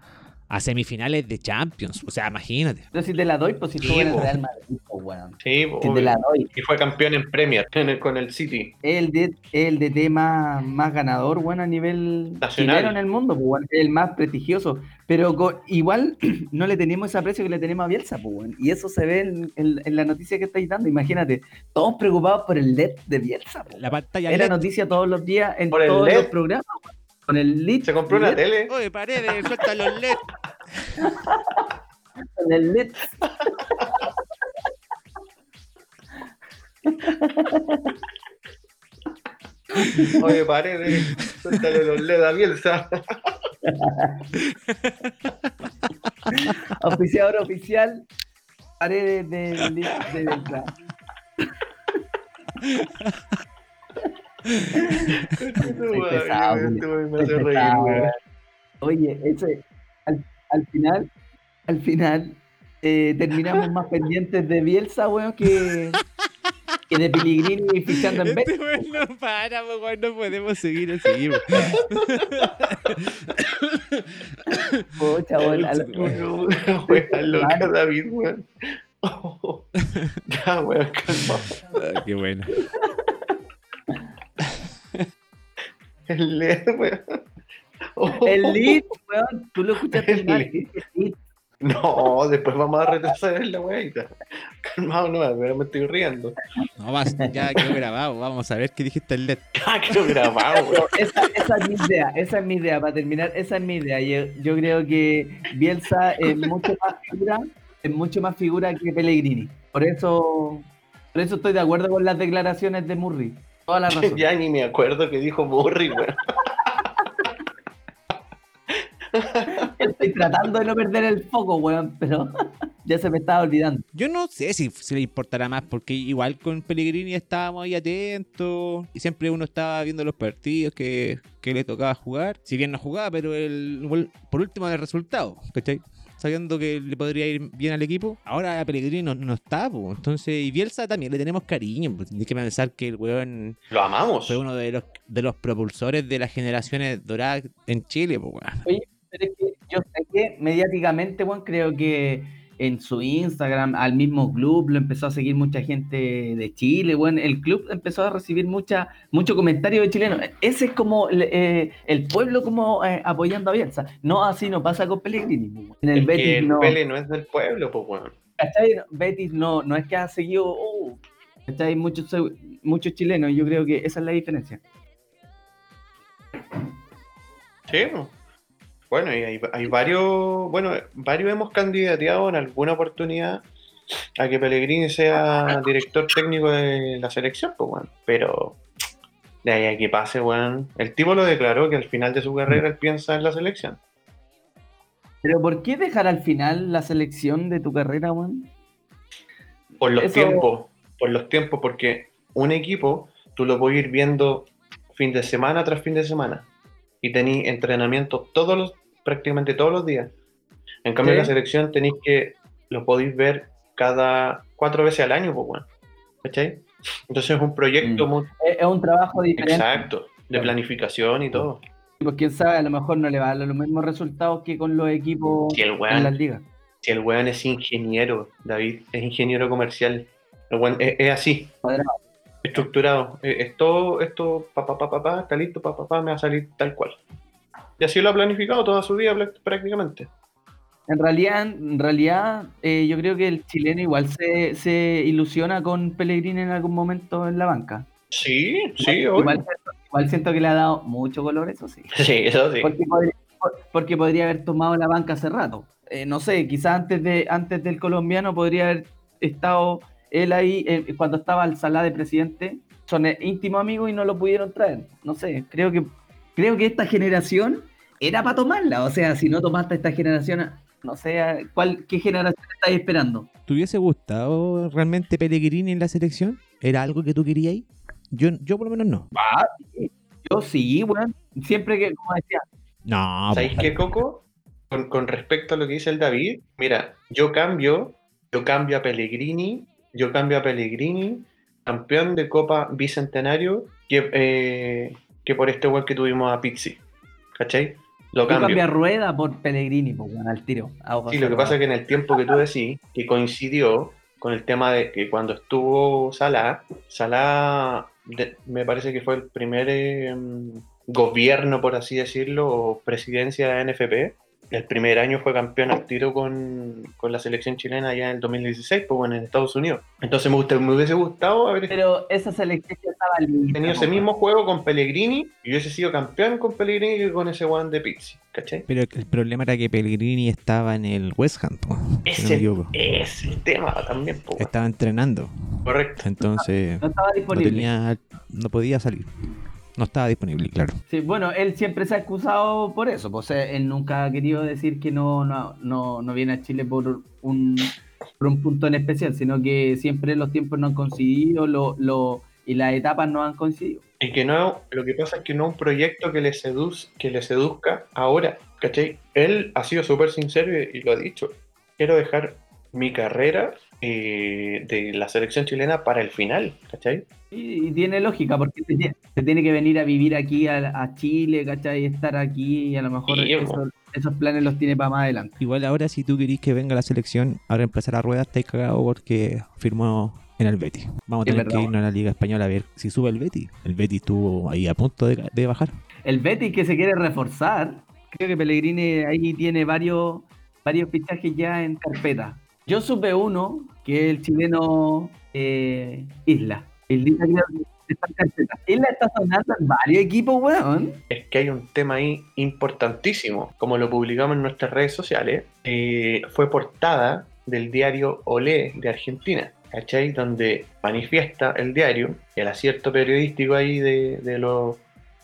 a semifinales de Champions. O sea, imagínate. Pero si te la doy, pues si Sí, tú eres. Real Madrid, pues, weón. Sí, Si te la doy. Y fue campeón en Premier en el- con el City. el de el DT más, más ganador, bueno, a nivel Nacional. en el mundo, pues, bueno, el más prestigioso. Pero igual <clears throat> no le tenemos ese aprecio que le tenemos a Bielsa, pues, bueno, y eso se ve en, en- en la noticia que estáis dando. Imagínate, todos preocupados por el LED de Bielsa. pues. La pantalla Era LED. noticia todos los días en Por el todos LED. los programas. pues, Con el LED. Se compró una LED, tele. Oye, paredes, suelta los LED. <laughs> Con el LED. Oye, paredes. Suéltale los LED a Bielsa. <laughs> Oficiador oficial. Paredes de, de, de Bielsa. <laughs> pesado, Este pesado, weón. Oye, ese, al, al final, al final, eh, terminamos más pendientes de Bielsa, weón, que, que de Pellegrini fichando en Este weón no para, weón, no podemos seguir así. weón. Pucha, weón, a loca, David, weón. <laughs> Ya, weón, calma. Ah, qué bueno. El LED, weón. El lead, weón, tú lo escuchaste El mal. lead. el. No, después vamos a retrasar la weita. Calmado, no, pero me estoy riendo. No, vas, ya quedó grabado. Vamos a ver qué dijiste el LED. <laughs> Ah, quiero grabar, weón. Esa es mi idea, esa es mi idea, para terminar, esa es mi idea. Yo, yo creo que Bielsa es mucho más figura, es mucho más figura que Pellegrini. Por eso, por eso estoy de acuerdo con las declaraciones de Murray. Toda la razón. <laughs> Ya ni me acuerdo que dijo Burry, weón. <laughs> <laughs> Estoy tratando de no perder el foco, weón, pero <laughs> ya se me estaba olvidando. Yo no sé si, si le importará más, porque igual con Pellegrini estábamos ahí atentos y siempre uno estaba viendo los partidos que, que le tocaba jugar. Si bien no jugaba, pero el, por último el resultado, ¿cachai? Sabiendo que le podría ir bien al equipo. Ahora a Pellegrini no, no está, pues. Entonces, y Bielsa también le tenemos cariño. Pues. Tienes que pensar que el weón Lo amamos. fue uno de los, de los propulsores de las generaciones doradas en Chile, pues, weón. Yo sé que mediáticamente, weón, creo que en su Instagram, al mismo club, lo empezó a seguir mucha gente de Chile, bueno, el club empezó a recibir mucha, mucho comentario de chilenos. Ese es como eh, el pueblo como eh, apoyando a Bielsa. No, así no pasa con Pellegrini. En el Es Betis que el no. Pele no es del pueblo, pues bueno. ¿cachai? Betis no, no es que ha seguido, uh, ¿cachai? Muchos, muchos chilenos, yo creo que esa es la diferencia. Sí, pues. Bueno, y hay, hay varios, bueno, varios hemos candidateado en alguna oportunidad a que Pellegrini sea director técnico de la selección, pues bueno, pero de ahí a que pase, bueno, el tipo lo declaró que al final de su carrera él piensa en la selección. Pero ¿por qué dejar al final la selección de tu carrera, weón? Por los Eso- tiempos, por los tiempos, porque un equipo tú lo puedes ir viendo fin de semana tras fin de semana y tenéis entrenamiento todos los, prácticamente todos los días. En cambio, Sí. la selección tenéis que lo podéis ver cada cuatro veces al año, pues bueno. ¿Cachai? Entonces es un proyecto Mm. muy Es, es un trabajo diferente. exacto, de planificación y todo. Pues quién sabe, a lo mejor no le va a dar los mismos resultados que con los equipos Si el en las weón, ligas. si el weón es ingeniero, David, es ingeniero comercial. El weón es, es así, Cuadrado. estructurado. Eh, Es todo esto, pa, pa, pa, pa, pa, está listo, pa, pa, pa, me va a salir tal cual. Y así lo ha planificado toda su vida prácticamente. En realidad, en realidad eh, yo creo que el chileno igual se, se ilusiona con Pellegrini en algún momento en la banca. Sí, sí, igual, igual siento que le ha dado mucho color, eso sí. <laughs> Sí, eso sí. Porque podría, por- porque podría haber tomado la banca hace rato. Eh, no sé, quizás antes, de, antes del colombiano podría haber estado él ahí eh, cuando estaba al Salá de presidente. Son íntimos amigos y no lo pudieron traer. No sé, creo que, creo que esta generación era para tomarla. O sea, si no tomaste esta generación, no sé, ¿cuál, ¿qué generación estáis esperando? ¿Te hubiese gustado realmente Pellegrini en la selección? ¿Era algo que tú querías ahí? Yo, yo por lo menos no. Yo sí, weón. Siempre que, como decía, No, ¿Sabéis po. qué, Coco? Con, con respecto a lo que dice el David, mira, yo cambio, yo cambio a Pellegrini, yo cambio a Pellegrini, campeón de Copa Bicentenario, que, eh, que por este web que tuvimos a Pizzi. ¿Cachai? Lo cambio. cambié a rueda por Pellegrini, pues, weón, al tiro. Sí, lo que pasa es que en el tiempo que tú decís, que coincidió con el tema de que cuando estuvo Salah, Salah de- me parece que fue el primer eh, gobierno, por así decirlo, o presidencia de NFP. El primer año fue campeón al tiro con, con la selección chilena allá en el 2016, pues bueno, en Estados Unidos. Entonces me, gusta- me hubiese gustado haber Pero esa selección ya estaba lista. tenido ese mismo juego con Pellegrini y hubiese sido campeón con Pellegrini que con ese one de Pizzi, ¿cachai? Pero el problema era que Pellegrini estaba en el West Ham, po, si no me Ese es el tema también. Estaba entrenando. correcto. Entonces No estaba no, disponible. tenía, no podía salir. No estaba disponible, claro. Sí, bueno, él siempre se ha excusado por eso. Pues él nunca ha querido decir que no, no, no, no viene a Chile por un, por un punto en especial, sino que siempre los tiempos no han coincidido lo, lo, y las etapas no han coincidido. Y que no, lo que pasa es que no es un proyecto que le, seduz, que le seduzca ahora, ¿cachai? Él ha sido súper sincero y, y lo ha dicho. Quiero dejar mi carrera eh, de la selección chilena para el final, ¿cachai? Y, y tiene lógica, porque se tiene, se tiene que venir a vivir aquí a, a Chile, ¿cachai? Y estar aquí y a lo mejor Sí, eso- po. esos planes los tiene para más adelante. Igual ahora si tú querís que venga la selección a reemplazar a Rueda, estáis cagado porque firmó en el Betis. Vamos a tener que irnos a la Liga Española a ver si sube el Betis. El Betis estuvo ahí a punto de, de bajar. El Betis que se quiere reforzar, creo que Pellegrini ahí tiene varios, varios fichajes ya en carpeta. Yo supe uno, que es el chileno eh, Isla. Creo que carpeta. Isla está sonando en varios equipos, weón. Es que hay un tema ahí importantísimo, como lo publicamos en nuestras redes sociales, eh, fue portada del diario Olé de Argentina, ¿cachai? Donde manifiesta el diario, el acierto periodístico ahí de, de los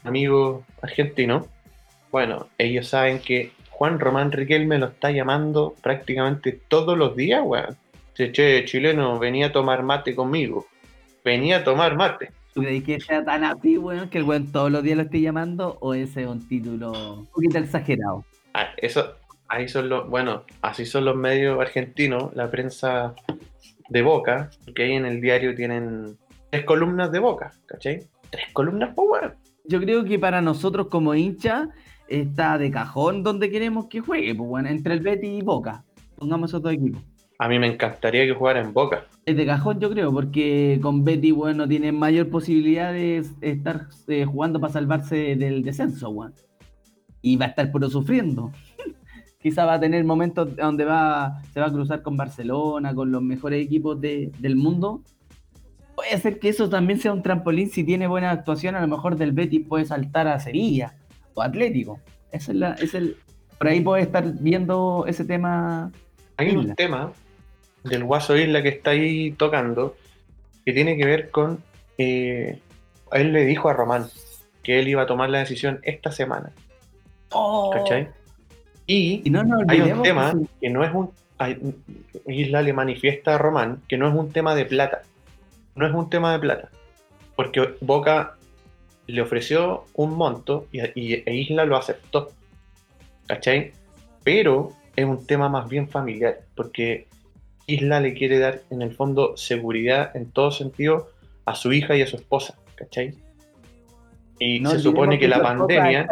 amigos argentinos. Bueno, ellos saben que Juan Román Riquelme lo está llamando prácticamente todos los días, weón. Dice, che, chileno, venía a tomar mate conmigo. Venía a tomar mate. ¿Tú crees que sea tan así, weón, que el weón todos los días lo esté llamando? ¿O ese es un título un poquito exagerado? Ah, eso, ahí son los, bueno, así son los medios argentinos, la prensa de Boca, que ahí en el diario tienen tres columnas de Boca, ¿cachai? Tres columnas, pues bueno. Yo creo que para nosotros como hincha está de cajón donde queremos que juegue, pues bueno, entre el Betis y Boca. Pongamos esos dos equipos. A mí me encantaría que jugara en Boca. Es de cajón, yo creo, porque con Betty, weón, no tiene mayor posibilidad de estar eh, jugando para salvarse del descenso, weón. Y va a estar puro sufriendo. <laughs> Quizá va a tener momentos donde va, se va a cruzar con Barcelona, con los mejores equipos de- del mundo. Puede ser que eso también sea un trampolín si tiene buena actuación. A lo mejor del Betis puede saltar a Sevilla o Atlético. Esa es la, es el, por ahí puede estar viendo ese tema. Hay un tema del Guaso Isla que está ahí tocando que tiene que ver con. eh, él le dijo a Román que él iba a tomar la decisión esta semana, ¡Oh! ¿cachai? Y Y no nos hay un que tema que no es un. hay- Isla le manifiesta a Román que no es un tema de plata. No es un tema de plata. Porque Boca le ofreció un monto y, y- e Isla lo aceptó. ¿Cachai? Pero es un tema más bien familiar. Porque Isla le quiere dar en el fondo seguridad en todo sentido a su hija y a su esposa. ¿Cachai? Y no se supone que la pandemia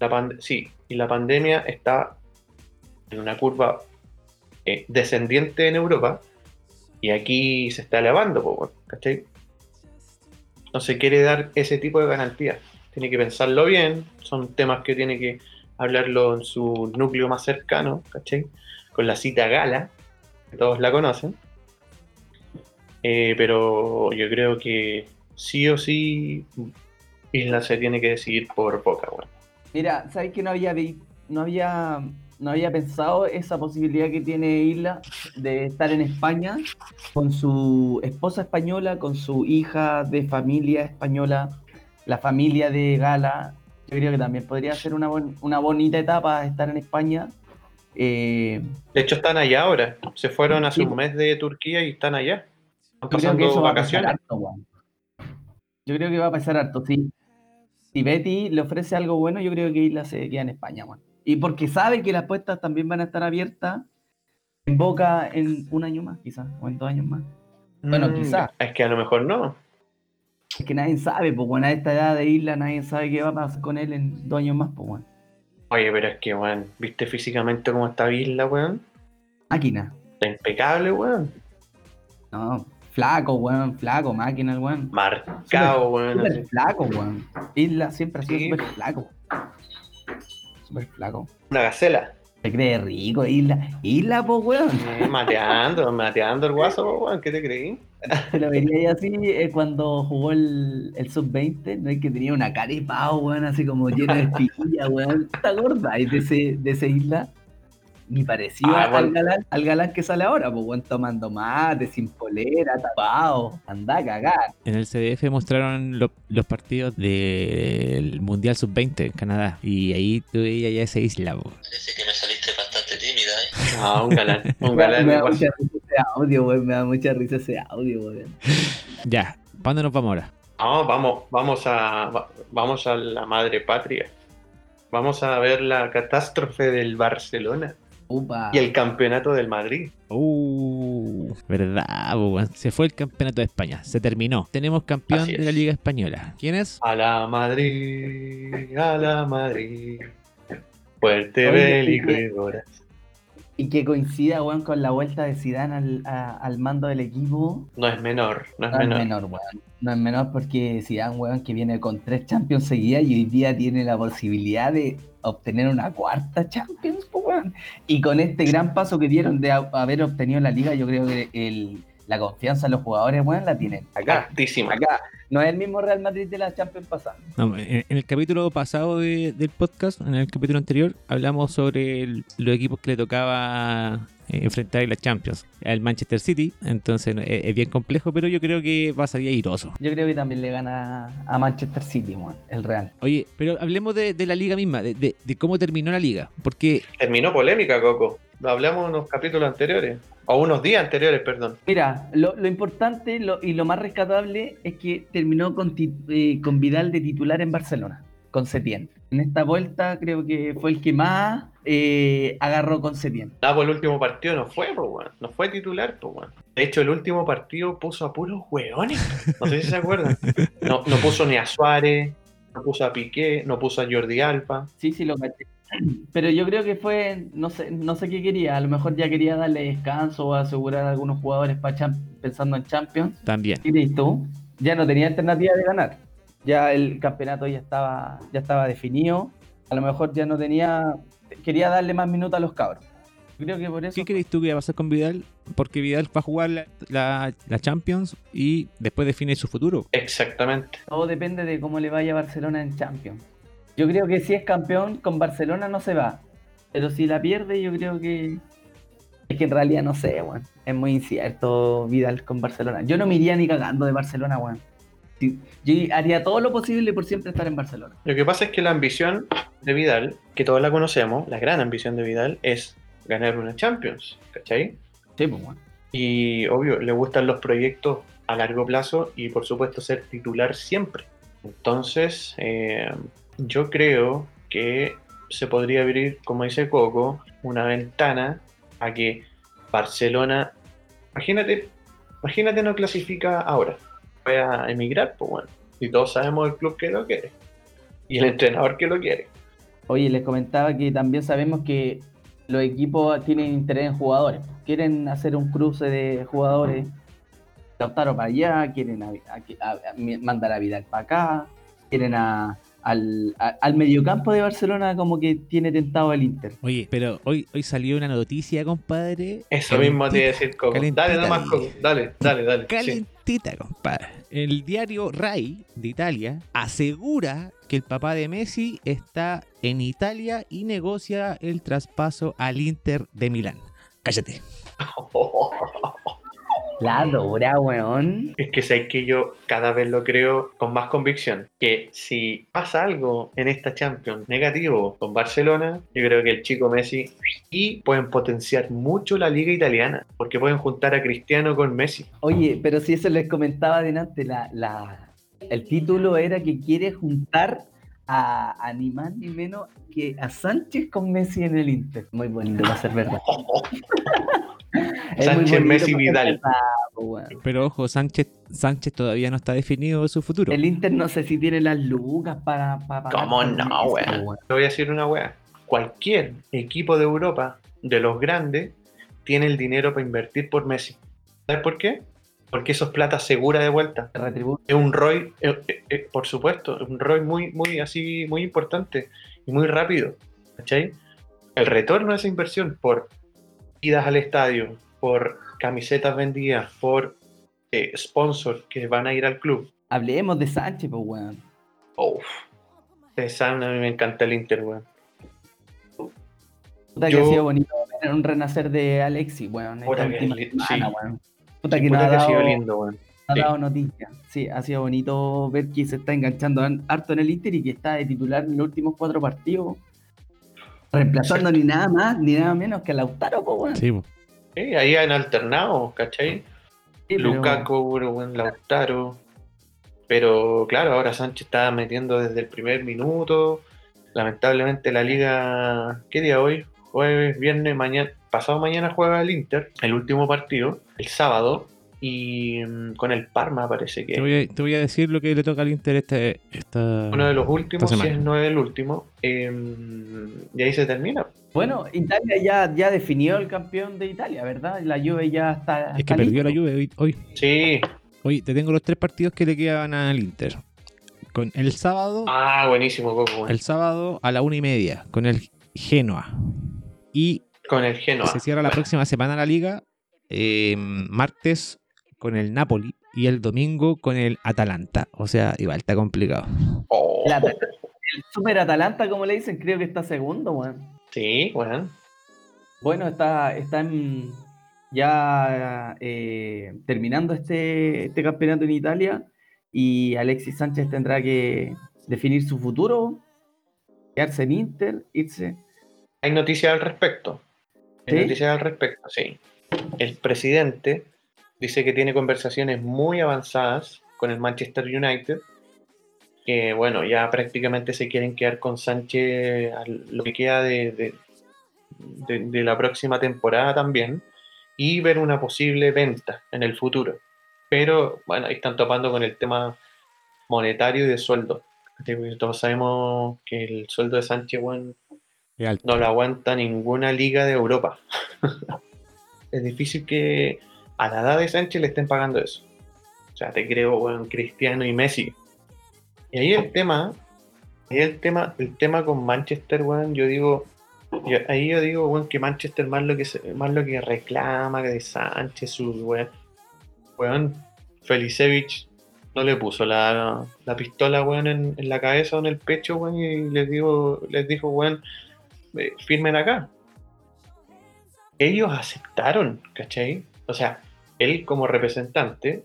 la pand- sí, y la pandemia está en una curva eh, descendiente en Europa y aquí se está elevando, ¿cachai? No se quiere dar ese tipo de garantías. Tiene que pensarlo bien, son temas que tiene que hablarlo en su núcleo más cercano, ¿cachai? Con la cita gala, todos la conocen. Eh, pero yo creo que sí o sí Isla se tiene que decidir por Boca, weón. Mira, ¿sabes que no había, no había no había pensado esa posibilidad que tiene Isla de estar en España con su esposa española, con su hija de familia española, la familia de Gala? Yo creo que también podría ser una, bon- una bonita etapa estar en España. Eh, De hecho, están allá ahora. Se fueron hace Sí. un mes de Turquía y están allá. Están pasando vacaciones. harto. Yo creo que va a pasar harto, sí. Si Betty le ofrece algo bueno, yo creo que Isla se queda en España. Y porque sabe que las puestas también van a estar abiertas en Boca en un año más, quizás, o en dos años más. Bueno, Mm, quizá. Es que a lo mejor no. Es que nadie sabe, pues, bueno, a esta edad de Isla nadie sabe qué va a pasar con él en dos años más, pues, bueno. Oye, pero es que, weón, ¿viste físicamente cómo está Isla, weón? Máquina. Está impecable, weón. No, flaco, weón, flaco, máquina, weón. Marcado, weón. Súper así. flaco, weón. Isla siempre ha sido Sí. súper flaco. Súper flaco. Una gacela. Se cree rico, Isla. Isla, pues, weón. Eh, mateando, mateando el guaso, po, weón. ¿Qué te creí? Se lo vería ahí así eh, cuando jugó el, el sub-20, ¿no? Es que tenía una pavo, weón, así como lleno de <laughs> espinilla, weón. Está gorda y de ese, de ese isla. Ni parecido Ah, al, galán, al galán que sale ahora, pues, weón, tomando mate, sin polera, tapado. Anda a cagar. En el CDF mostraron lo- los partidos del Mundial Sub-20 en Canadá. Y ahí tú veías ya esa isla. Parece que me saliste bastante Ah, un galán. <laughs> Un galán. me da mucha risa ese audio, weón. Me da mucha risa ese audio, weón. Ya, ¿para dónde nos vamos ahora? No, vamos, vamos a, va- vamos a la madre patria. Vamos a ver la catástrofe del Barcelona Upa. y el campeonato del Madrid. Uh, verdad, weón. se fue el campeonato de España, se terminó. Tenemos campeón de la. Liga Española. ¿Quién es? A la Madrid, a la Madrid. Fuerte, bélico y- y voraz. Y que coincida, weón, con la vuelta de Zidane al, a- al mando del equipo. No es menor, no es No es menor. menor, weón. No es menor porque Zidane, weón, que viene con tres Champions seguidas y hoy día tiene la posibilidad de obtener una cuarta Champions, weón. Y con este gran paso que dieron de haber obtenido la liga, yo creo que el- la confianza de los jugadores, weón, la tienen acá. Altísima. Acá. No es el mismo Real Madrid de la Champions pasada. No, en, en el capítulo pasado de- del podcast, en el capítulo anterior, hablamos sobre el- los equipos que le tocaba eh, enfrentar en la Champions. Al Manchester City, entonces eh, es bien complejo, pero yo creo que va a salir airoso. Yo creo que también le gana a Manchester City, weón, el Real. Oye, pero hablemos de, de la liga misma, de, de- de cómo terminó la liga. Porque Terminó polémica, Coco. Lo hablamos en unos capítulos anteriores. O unos días anteriores, perdón. Mira, lo, lo importante lo- y lo más rescatable es que terminó con, eh, con Vidal de titular en Barcelona, con Setién. En esta vuelta creo que fue el que más eh, agarró con Setién. Ah, pues el último partido no fue, pues. No fue titular, pues. De hecho, el último partido puso a puros hueones. No sé si se acuerdan. No, no puso ni a Suárez, no puso a Piqué, no puso a Jordi Alba. Sí, sí, lo caché. Pero yo creo que fue, no sé, no sé qué quería. A lo mejor ya quería darle descanso o asegurar a algunos jugadores para pensando en Champions. También. Y listo. Ya no tenía alternativa de ganar. Ya el campeonato ya estaba, ya estaba definido. A lo mejor ya no tenía. Quería darle más minutos a los cabros. Creo que por eso. ¿Qué crees tú que va a pasar con Vidal? Porque Vidal va a jugar la, la- la Champions y después define su futuro. Exactamente. Todo depende de cómo le vaya a Barcelona en Champions. Yo creo que si es campeón con Barcelona no se va. Pero si la pierde, yo creo que. Es que en realidad no sé, weón. Es muy incierto Vidal con Barcelona. Yo no me iría ni cagando de Barcelona, weón. Yo haría todo lo posible por siempre estar en Barcelona. Lo que pasa es que la ambición de Vidal, que todos la conocemos, la gran ambición de Vidal es ganar una Champions, ¿cachai? Sí, pues, weón. Y obvio, le gustan los proyectos a largo plazo y por supuesto ser titular siempre. Entonces, eh, yo creo que se podría abrir, como dice Coco, una ventana a que Barcelona, imagínate, imagínate no clasifica ahora, voy a emigrar, pues bueno, y todos sabemos el club que lo quiere y el entrenador que lo quiere. Oye, les comentaba que también sabemos que los equipos tienen interés en jugadores. Quieren hacer un cruce de jugadores. Lautaro para allá, quieren a- mandar a Vidal para acá, quieren a- al, a- al mediocampo de Barcelona como que tiene tentado el Inter. Oye, pero hoy, hoy salió una noticia, compadre. Eso mismo te iba a decir Coco. Dale, nada más dije. Coco. Dale, dale, dale. Sí. Compadre. El diario Rai de Italia asegura que el papá de Messi está en Italia y negocia el traspaso al Inter de Milán. Cállate. <laughs> La dura, weón. Es que sé que yo cada vez lo creo con más convicción. Que si pasa algo en esta Champions negativo con Barcelona, yo creo que el chico Messi y pueden potenciar mucho la liga italiana. Porque pueden juntar a Cristiano con Messi. Oye, pero si eso les comentaba adelante, la, la, el título era que quiere juntar a, a ni más ni menos que a Sánchez con Messi en el Inter. Muy bonito va a ser verdad. <laughs> <laughs> Sánchez, Messi, Vidal. Pero ojo, Sánchez, Sánchez todavía no está definido su futuro. El Inter no sé si tiene las lucas para, para ¿Cómo no, weón? Te voy a decir una wea. Cualquier equipo de Europa, de los grandes, tiene el dinero para invertir por Messi. ¿Sabes por qué? Porque eso es plata segura de vuelta. Es un ROI, eh, eh, eh, por supuesto, es un ROI muy, muy así, muy importante y muy rápido. ¿Cachai? El retorno de esa inversión por idas al estadio, por camisetas vendidas, por eh, sponsors que van a ir al club. Hablemos de Sánchez, pues, weón. Uf. Ustedes saben, a mí me encanta el Inter, weón. Puta que Yo- ha sido bonito ver un renacer de Alexis, weón. Puta que última li- semana, sí. weón. Puta Sí, que no puta ha que ha sido lindo, weón. Sí. dado noticias. Sí, ha sido bonito ver que se está enganchando han- harto en el Inter y que está de titular en los últimos cuatro partidos. Reemplazando ni nada más, ni nada menos que a Lautaro, pues, weón. Sí, po. Sí, ahí han alternado, ¿cachai? Sí, pero- Lukaku, buen Lautaro. Pero claro, ahora Sánchez está metiendo desde el primer minuto. Lamentablemente la liga, ¿qué día hoy? Jueves, viernes, mañana, pasado mañana juega el Inter, el último partido, el sábado, y mm, con el Parma parece que Te, voy a, te voy a decir lo que le toca al Inter este, esta, uno de los últimos, si es no el último, eh, y ahí se termina. Bueno, Italia ya, ya definió el campeón de Italia, ¿verdad? La Juve ya está. Es que perdió listo. la Juve hoy, hoy. Sí, Hoy te tengo los tres partidos que le quedan al Inter. Con el sábado, ah, buenísimo, Coco, el sábado a la una y media con el Genoa. Y con el Genoa. se cierra la próxima semana la liga. eh, martes con el Napoli y el domingo con el Atalanta. O sea, igual está complicado. Oh, El, Super Atalanta, como le dicen, creo que está segundo, weón. sí, weón. Bueno, está, está en- ya eh, terminando este, este campeonato en Italia y Alexis Sánchez tendrá que definir su futuro, quedarse en Inter, irse. Hay noticias al respecto. Hay ¿Sí? noticias al respecto, sí. El presidente dice que tiene conversaciones muy avanzadas con el Manchester United. Que bueno, ya prácticamente se quieren quedar con Sánchez a lo que queda de, de- de- de la próxima temporada también. Y ver una posible venta en el futuro. Pero bueno, ahí están topando con el tema monetario y de sueldo. Todos sabemos que el sueldo de Sánchez, bueno, no lo aguanta ninguna liga de Europa. <laughs> es difícil que a la edad de Sánchez le estén pagando eso. O sea, te creo, weón, Cristiano y Messi. Y ahí el tema, ahí el tema, el tema con Manchester, weón, yo digo, ahí yo digo, weón, que Manchester más lo que más lo que reclama de Sánchez, sus weón. Weón, Felicevich no le puso la, la pistola, weón, en, en la cabeza o en el pecho, weón, y les digo, les dijo, weón, eh, firmen acá. Ellos aceptaron, ¿cachai? O sea, él como representante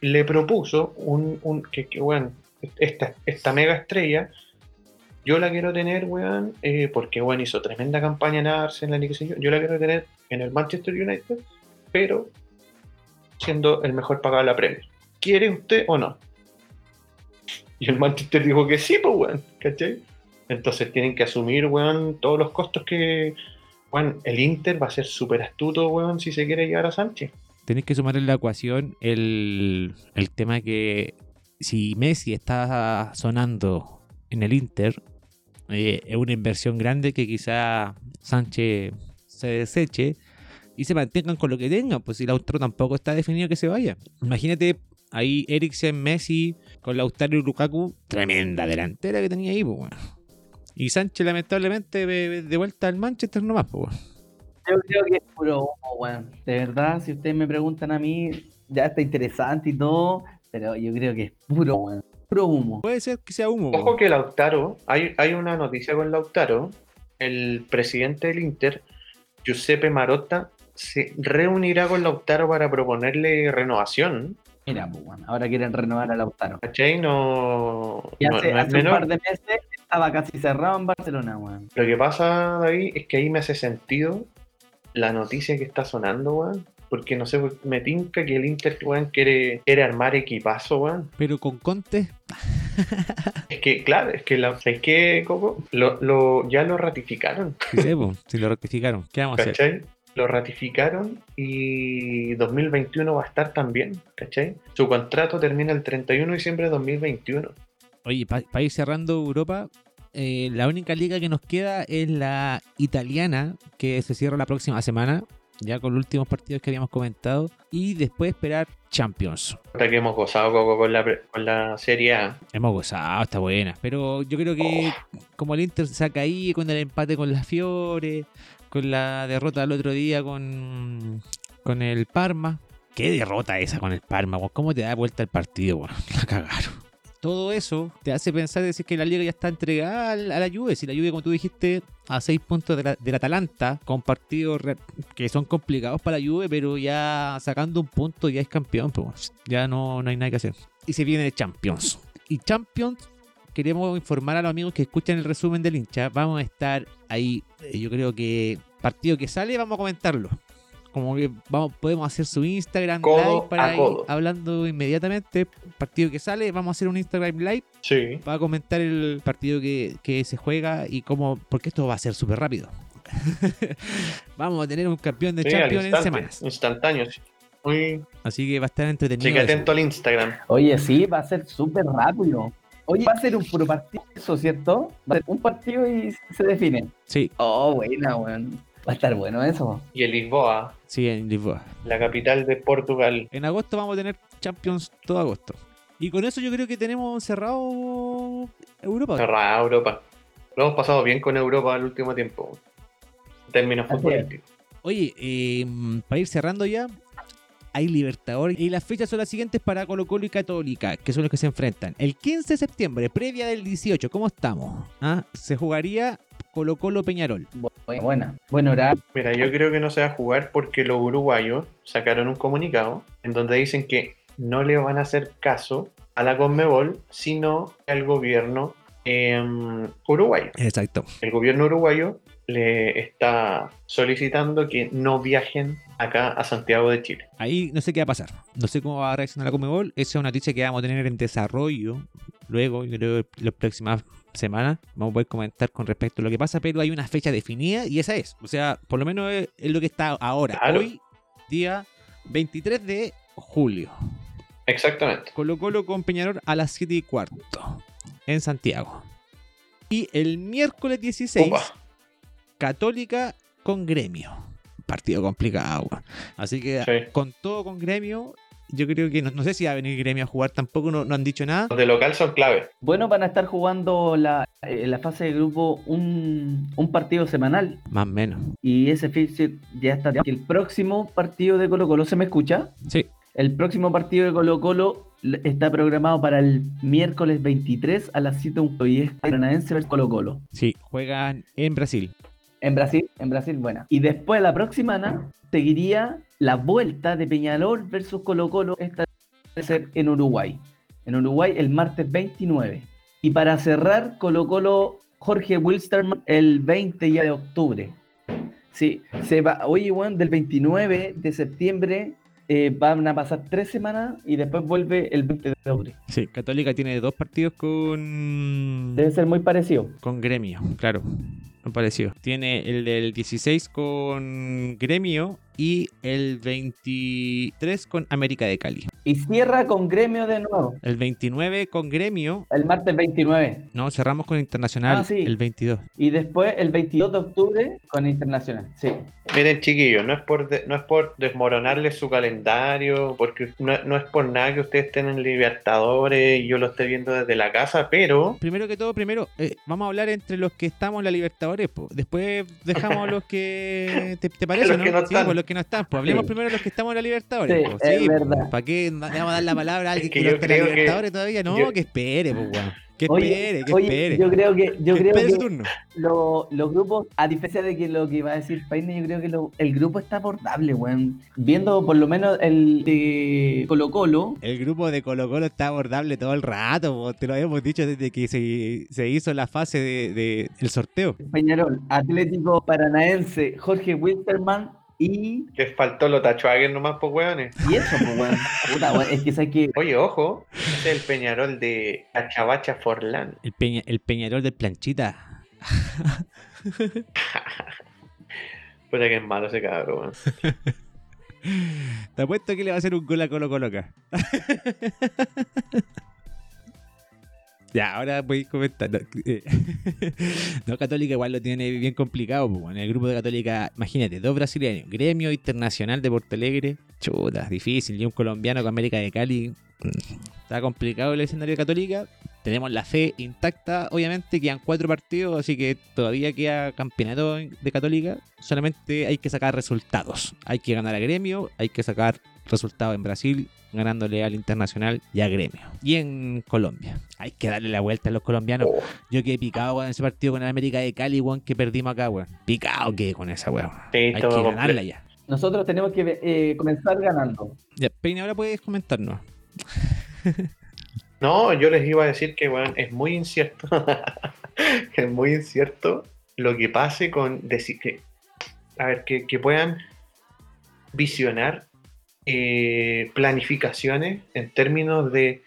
le propuso un, que, weón, esta, esta mega estrella, yo la quiero tener, weón, eh, porque, weón, hizo tremenda campaña en Arsenal y yo, yo la quiero tener en el Manchester United, pero siendo el mejor pagado de la Premier. ¿Quiere usted o no? Y el Manchester dijo que sí, pues, weón, ¿cachai? Entonces tienen que asumir, weón, todos los costos que, weón, el Inter va a ser súper astuto, weón, si se quiere llegar a Sánchez. Tenés que sumar en la ecuación el, el tema que si Messi está sonando en el Inter, eh, es una inversión grande que quizá Sánchez se deseche y se mantengan con lo que tengan, pues si Lautaro tampoco está definido que se vaya. Imagínate ahí Eriksen, Messi, con Lautaro y Lukaku, tremenda delantera que tenía ahí, pues. Y Sánchez lamentablemente de, de vuelta al Manchester nomás, pues. bueno. Yo creo que es puro humo, weón. De verdad, si ustedes me preguntan a mí, ya está interesante y todo, pero yo creo que es puro, weón. Puro humo. Puede ser que sea humo. Ojo que Lautaro, hay, hay una noticia con Lautaro, el presidente del Inter, Giuseppe Marotta, se reunirá con Lautaro para proponerle renovación. Mira, pues, weón, ahora quieren renovar a Lautaro. ¿Cachai? No, Y no- hace, no hace un par de meses estaba casi cerrado en Barcelona, weón. Lo que pasa, David, es que ahí me hace sentido la noticia que está sonando, weón. Porque no sé, me tinca que el Inter, weón, quiere, quiere armar equipazo, weón. Pero con Conte, <laughs> Es que, claro, es que, la, ¿sabes qué, Coco? Lo, lo- ya lo ratificaron, sí, sé, po, si lo rectificaron, ¿qué vamos a hacer? ¿cachai? Lo ratificaron y 2021 va a estar también, ¿cachai? Su contrato termina el 31 de diciembre de 2021. Oye, para ir cerrando Europa, eh, la única liga que nos queda es la italiana, que se cierra la próxima semana, ya con los últimos partidos que habíamos comentado, y después esperar Champions. Hasta que hemos gozado, Coco, con la, con la Serie A. Hemos gozado, está buena, pero yo creo que como el Inter se saca ahí con el empate con la Fiore, con la derrota del otro día con, con el Parma. Qué derrota esa con el Parma. ¿cómo te da vuelta el partido? weón? <laughs> La cagaron. Todo eso te hace pensar decir que la liga ya está entregada a la Juve. Si la Juve, como tú dijiste, a seis puntos del Atalanta, con partidos que son complicados para la Juve, pero ya sacando un punto ya es campeón. pues, ya no, no hay nada que hacer. Y se viene Champions. Y Champions queremos informar a los amigos que escuchan el resumen del hincha. Vamos a estar ahí. eh, Yo creo que partido que sale, vamos a comentarlo. Como que vamos, podemos hacer su Instagram Codo live para ir hablando inmediatamente. Partido que sale, vamos a hacer un Instagram live Sí. para comentar el partido que, que se juega y cómo. Porque esto va a ser súper rápido. <laughs> vamos a tener un campeón de Sí, Champions en semanas. Instantáneo. sí. Muy... Así que va a estar entretenido. Eso. atento al Instagram. Oye, sí, va a ser súper rápido. Oye, va a ser un puro partido, eso, ¿cierto? Va a ser un partido y se define. Sí, Oh, buena, weón. Va a estar bueno eso. Y el Lisboa, sí, en Lisboa. la capital de Portugal. En agosto vamos a tener Champions todo agosto. Y con eso yo creo que tenemos cerrado Europa. Cerrada Europa. Lo hemos pasado bien con Europa el último tiempo. En términos Así es. futbolísticos. Oye, eh, para ir cerrando ya, hay Libertadores. Y las fechas son las siguientes para Colo Colo y Católica, que son los que se enfrentan. El 15 de septiembre, previa del 18, ¿cómo estamos? ¿Ah? Se jugaría Colo Colo Peñarol. Buena, buena. Buen horario. Mira, yo creo que no se va a jugar porque los uruguayos sacaron un comunicado en donde dicen que no le van a hacer caso a la Conmebol, sino al gobierno em, uruguayo. Exacto. El gobierno uruguayo le está solicitando que no viajen acá a Santiago de Chile. Ahí no sé qué va a pasar. No sé cómo va a reaccionar la Comebol. Esa es una noticia que vamos a tener en desarrollo. Luego, yo creo que las próximas semanas vamos a poder comentar con respecto a lo que pasa, pero hay una fecha definida y esa es. O sea, por lo menos es, es lo que está ahora. Claro. Hoy, día 23 de julio. Exactamente. Colo Colo con Peñarol a las 7 y cuarto en Santiago. Y el miércoles 16 Opa. Católica con Gremio. Partido complicado, weón. Así que Sí. con todo con Gremio, yo creo que no, no sé si va a venir Gremio a jugar, tampoco no, no han dicho nada. Los de local son clave. Bueno, van a estar jugando la, eh, la fase de grupo un, un partido semanal. Más o menos. Y ese fixture ya está. El próximo partido de Colo Colo, ¿se me escucha? Sí. El próximo partido de Colo Colo está programado para el miércoles 23 a las 7 y es Paranaense versus Colo Colo. Sí, juegan en Brasil. En Brasil, en Brasil, buena. Y después la próxima semana seguiría la vuelta de Peñalol versus Colo Colo. Esta debe ser en Uruguay. En Uruguay el martes 29. Y para cerrar, Colo Colo Jorge Wilstermann el 20 ya de octubre. Sí, se va, oye, Juan, del 29 de septiembre eh, van a pasar tres semanas y después vuelve el 20 de octubre. Sí, Católica tiene dos partidos con, Debe ser muy parecido. con Gremio, claro. Pareció. Tiene el del 16 con Gremio y el 23 con América de Cali. Y cierra con gremio de nuevo. El 29 con Gremio. El martes 29. No, cerramos con Internacional Ah, sí. el 22. Y después el 22 de octubre con Internacional. Sí. Miren, chiquillos, no es por de- no es por desmoronarles su calendario, porque no, no es por nada que ustedes estén en Libertadores y yo lo esté viendo desde la casa, pero Primero que todo, primero, eh, vamos a hablar entre los que estamos en la Libertadores. po. Después dejamos a <laughs> los que. ¿Te, te parece, Los no? que no Sí, están. pues los que no están. Pues hablemos Sí. primero de los que estamos en la Libertadores. Sí, po. es Sí, verdad. ¿Para qué le vamos a dar la palabra a alguien Es que, que no está en la que- Libertadores todavía? No, yo- que espere, pues, weón. Que Oye, espere, que oye, espere. yo creo que, yo Que creo espere su que turno. lo- los grupos, a diferencia de que lo que iba a decir Paine, yo creo que lo- el grupo está abordable, weón. Viendo por lo menos el de Colo Colo, El grupo de Colo Colo está abordable todo el rato, po. te lo habíamos dicho desde que se, se hizo la fase de, de- el sorteo. Peñarol, Atlético Paranaense, Jorge Wilterman y, les faltó los tachuagues nomás, pues weones. y eso, pues, weón. Puta, weón, es que sabes que Oye, ojo, ese es el Peñarol de Cachabacha Forlán. El, Peña, el Peñarol del Planchita. <laughs> Puta que es malo ese cabrón, weón. <laughs> Te apuesto que le va a hacer un gol a Colo Colo acá. <laughs> ya, ahora podéis comentar. No, eh, <laughs> no, Católica igual lo tiene bien complicado. pues, en el grupo de Católica, imagínate, dos brasileños, Gremio Internacional de Porto Alegre. Chuta, difícil. Y un colombiano con América de Cali. Mm, Está complicado el escenario de Católica. Tenemos la fe intacta, obviamente. Quedan cuatro partidos, así que todavía queda campeonato de Católica. Solamente hay que sacar resultados. Hay que ganar a Gremio, hay que sacar resultados en Brasil, ganándole al Internacional y a Gremio. Y en Colombia. Hay que darle la vuelta a los colombianos. Oh, Yo quedé picado weón, en ese partido con el América de Cali, weón, que perdimos acá, weón. Picado quedé con esa, weón. Sí, Hay que ganarla completo. ya. nosotros tenemos que eh, comenzar ganando. Ya, Peine, ahora puedes comentarnos. <laughs> No, yo les iba a decir que weón, es muy incierto. <laughs> es muy incierto lo que pase con decir que. A ver, que, que puedan visionar eh, planificaciones en términos de.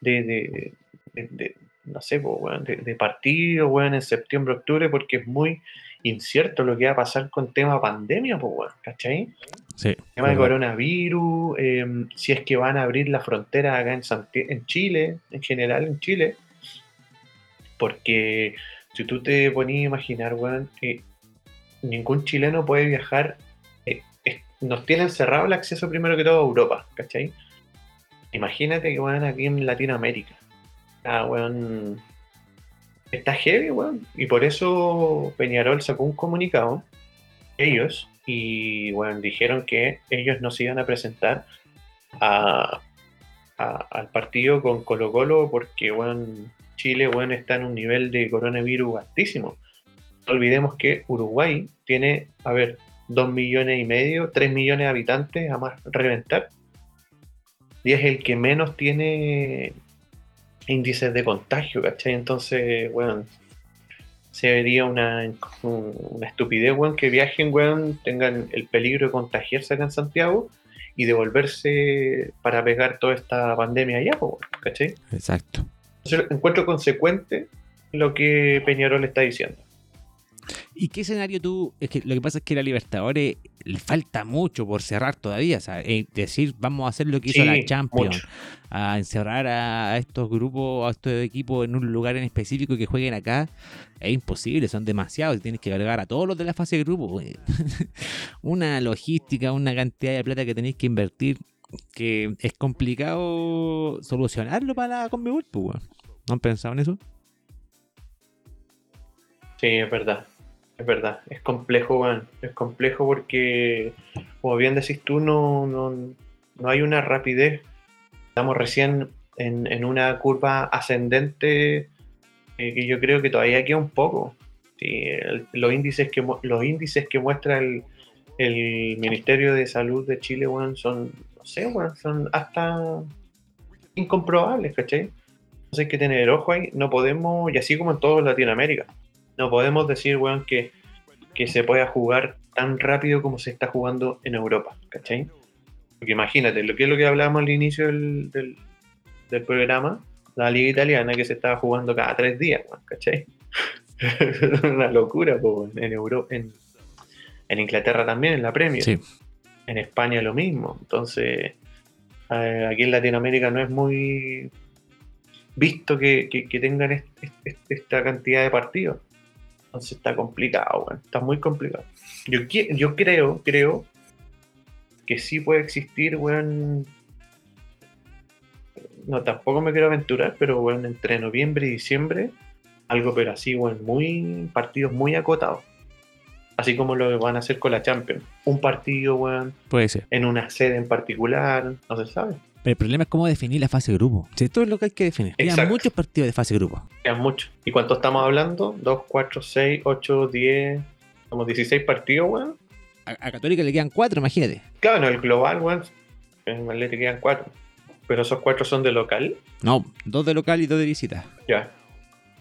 de, de- de- de- no sé, po, weón, de, de partido, en septiembre, octubre, porque es muy incierto lo que va a pasar con tema pandemia, pues, weón, ¿cachai? Sí. tema de coronavirus, eh, si es que van a abrir la frontera acá en, Santi- en Chile, en general en Chile, porque si tú te ponías a imaginar, weón, eh, ningún chileno puede viajar, nos tienen cerrado el acceso primero que todo a Europa, ¿cachai? Imagínate que van aquí en Latinoamérica. Ah, weón, está heavy, weón, y por eso Peñarol sacó un comunicado ellos y bueno, dijeron que ellos no se iban a presentar a, al partido con Colo Colo porque bueno, Chile bueno, está en un nivel de coronavirus altísimo. No olvidemos que Uruguay tiene, a ver, 2 millones y medio, 3 millones de habitantes a más reventar. Y es el que menos tiene índices de contagio, ¿cachai? Entonces, bueno, se vería una, una estupidez, weón, que viajen, weón, tengan el peligro de contagiarse acá en Santiago y devolverse para pegar toda esta pandemia allá, weón, ¿cachai? Exacto. Entonces encuentro consecuente lo que Peñarol está diciendo. ¿Y qué escenario tú? Es que lo que pasa es que a la Libertadores le falta mucho por cerrar todavía. O sea, eh, decir, vamos a hacer lo que hizo Sí, la Champions, mucho. a encerrar a estos grupos, a estos equipos en un lugar en específico y que jueguen acá, es imposible, son demasiados. Tienes que cargar a todos los de la fase de grupo. güey. <laughs> una logística, una cantidad de plata que tenéis que invertir que es complicado solucionarlo para la Conmebol, pues. ¿No han pensado en eso? Sí, es verdad. Es verdad. Es complejo, weón. Es complejo porque, como bien decís tú, no, no, no hay una rapidez. Estamos recién en, en una curva ascendente eh, que yo creo que todavía queda un poco. Los, índices que, los índices que muestra el, el Ministerio de Salud de Chile, weón, son, no sé, weón, son hasta incomprobables, ¿cachai? Entonces hay que tener ojo ahí. No podemos, y así como en toda Latinoamérica, no podemos decir, weón, que, que se pueda jugar tan rápido como se está jugando en Europa, ¿cachai? Porque imagínate, lo que es lo que hablábamos al inicio del, del, del programa, la liga italiana que se estaba jugando cada tres días, weón, ¿cachai? <laughs> Una locura, po, en Europa, en, en Inglaterra también, en la Premier. Sí. En España lo mismo. Entonces, eh, aquí en Latinoamérica no es muy visto que, que- que tengan est- est- esta cantidad de partidos. Entonces está complicado. Está muy complicado. Yo, yo creo, creo que sí puede existir, weón. No, tampoco me quiero aventurar, pero weón, entre noviembre y diciembre, algo pero así, weón, muy partidos muy acotados. Así como lo van a hacer con la Champions. Un partido, weón, Puede ser. en una sede en particular, no se sabe. Pero el problema es cómo definir la fase de grupo. Si esto es lo que hay que definir. Hay Exacto. muchos partidos de fase de grupo. Quedan muchos. ¿Y cuánto estamos hablando? 2, 4, 6, 8, 10, como 16 partidos, weón. A, a Católica le quedan cuatro, imagínate. Claro, en el global, weón, en el Atleti quedan 4. Pero esos 4 son de local. No, dos de local y dos de visita. Ya,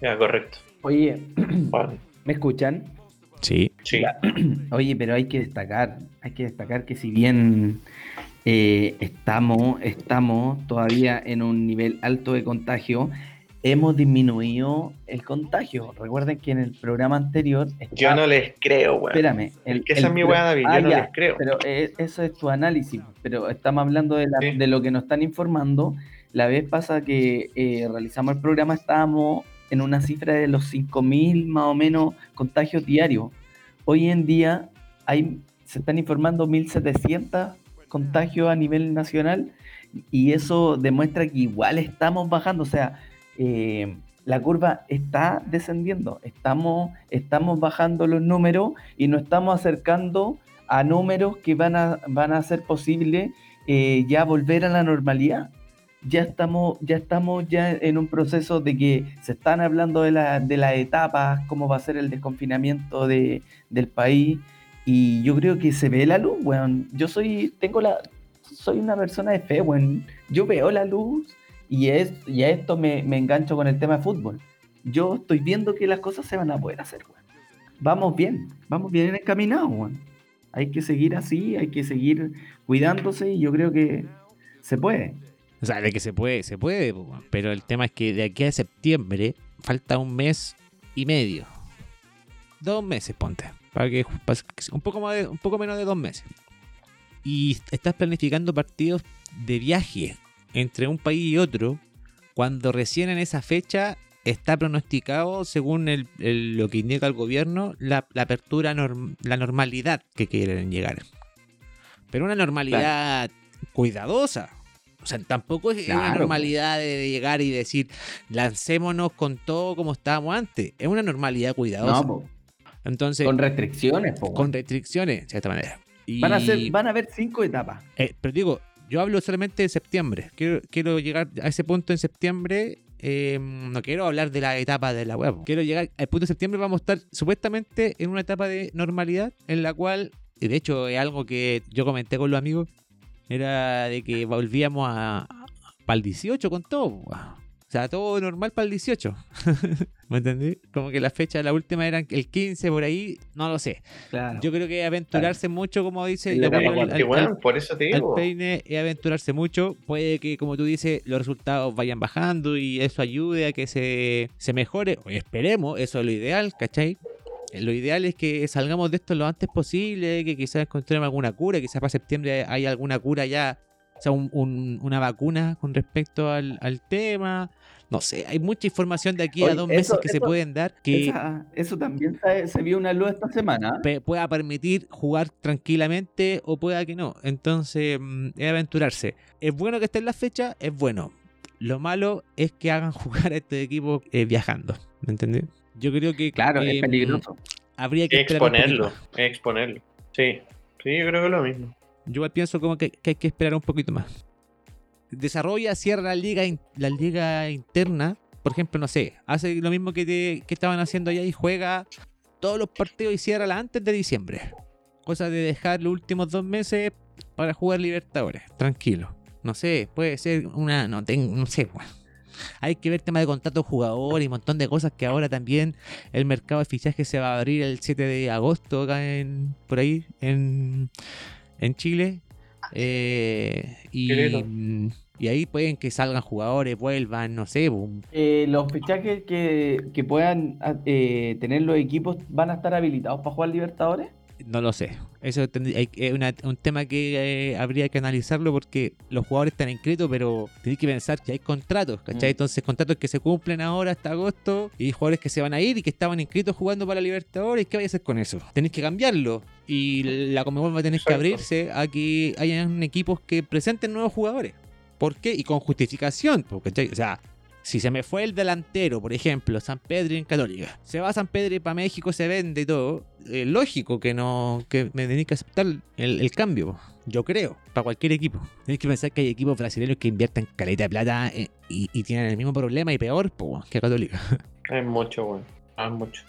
ya, correcto. Oye, <clears throat> Vale. ¿me escuchan? Sí. Sí. <clears throat> Oye, pero hay que destacar, hay que destacar que si bien eh, estamos, estamos todavía en un nivel alto de contagio, hemos disminuido el contagio. Recuerden que en el programa anterior yo no les creo, weón. Espérame. el- que esa el es mi weá, David, Ah, yo no ya, les creo. Pero eh, eso es tu análisis, pero estamos hablando de, la- Sí. de lo que nos están informando. La vez pasada que eh, realizamos el programa estábamos en una cifra de los 5.000 más o menos contagios diarios. Hoy en día hay, se están informando 1.700 contagios a nivel nacional y eso demuestra que igual estamos bajando, o sea, eh, la curva está descendiendo, estamos, estamos bajando los números y nos estamos acercando a números que van a, van a hacer posible eh, ya volver a la normalidad. Ya estamos, ya estamos ya en un proceso de que se están hablando de, la- de las etapas, cómo va a ser el desconfinamiento de, del país. Y yo creo que se ve la luz, weón. Yo soy, tengo la, soy una persona de fe, weón. Yo veo la luz y, es, y a esto me, me engancho con el tema de fútbol. Yo estoy viendo que las cosas se van a poder hacer, weón. Vamos bien, vamos bien encaminados, weón. Hay que seguir así, hay que seguir cuidándose y yo creo que se puede. O sea, de que se puede, se puede, pero el tema es que de aquí a septiembre falta un mes y medio. Dos meses, ponte. Para que para que- un poco más de- un poco menos de dos meses. Y estás planificando partidos de viaje entre un país y otro cuando recién en esa fecha está pronosticado, según el- el- lo que indica el gobierno, la, la apertura, norm- la normalidad que quieren llegar. Pero una normalidad cuidadosa. O sea, tampoco es una normalidad de, llegar y decir, lancémonos con todo como estábamos antes. Es una normalidad cuidadosa. No, Entonces, con con, restricciones, po, weón. restricciones, de cierta manera. Y- Van a ser, van a haber cinco etapas. eh, pero digo, yo hablo solamente de septiembre. Quiero, quiero llegar a ese punto en septiembre. eh, no quiero hablar de la etapa de la web. Quiero llegar al punto de septiembre. Vamos a estar supuestamente en una etapa de normalidad en la cual, y de hecho, es algo que yo comenté con los amigos. Era de que volvíamos a, para el 18 con todo. O sea, todo normal para el 18. <laughs> ¿Me entendí? Como que la fecha, la última era el 15 por ahí. No lo sé. Claro. Yo creo que aventurarse mucho, como dice. Creo al- weón, por eso te digo. peine es aventurarse mucho. Puede que, como tú dices, los resultados vayan bajando y eso ayude a que se, se mejore. O esperemos, eso es lo ideal, ¿cachai? lo ideal es que salgamos de esto lo antes posible, que quizás encontremos alguna cura, quizás para septiembre hay alguna cura ya, o sea, un- un- una vacuna con respecto al, al tema. No sé, hay mucha información de aquí a dos meses eso- que se pueden dar que Esa- eso también se, se vio una luz esta semana. pe- pueda permitir jugar tranquilamente o pueda que no. Entonces, mm, es aventurarse. Es bueno que esté en la fecha, es bueno. Lo malo es que hagan <laughs> jugar a este equipo eh, viajando. ¿Me entendés? Yo creo que Claro, eh, es peligroso. habría que Exponerlo, exponerlo. Sí, sí, yo creo que es lo mismo. Yo pienso como que, que hay que esperar un poquito más. Desarrolla, cierra la liga, la liga interna. Por ejemplo, no sé, hace lo mismo que, te- que estaban haciendo allá y juega todos los partidos y ciérrala antes de diciembre. Cosa de dejar los últimos dos meses para jugar Libertadores. Tranquilo. No sé, puede ser una. No, tengo, no sé, weón. Hay que ver tema de contratos de jugadores y un montón de cosas que ahora también el mercado de fichaje se va a abrir el 7 de agosto acá en por ahí en, en Chile. Eh, y, lindo. y ahí pueden que salgan jugadores, vuelvan, no sé. un- Eh, los fichajes que, que puedan ah, eh, tener los equipos van a estar habilitados para jugar Libertadores. No lo sé. Eso es una- un tema que eh, habría que analizarlo porque los jugadores están inscritos, pero tenéis que pensar que hay contratos, ¿cachai? Mm. Entonces, contratos que se cumplen ahora hasta agosto y jugadores que se van a ir y que estaban inscritos jugando para la Libertadores. ¿Qué vais a hacer con eso? Tenéis que cambiarlo. Y la Comebol va a tener que abrirse a que hayan equipos que presenten nuevos jugadores. ¿Por qué? Y con justificación, po, ¿cachai? O sea, si se me fue el delantero, por ejemplo, San Pedro en Católica, se va a San Pedro y para México se vende y todo, eh, lógico que no, que me tenéis que aceptar el, el cambio, yo creo, para cualquier equipo. Tenéis que pensar que hay equipos brasileños que invierten caleta de plata eh, y, y tienen el mismo problema y peor po, que Católica. <laughs> Es mucho, bueno. Es mucho.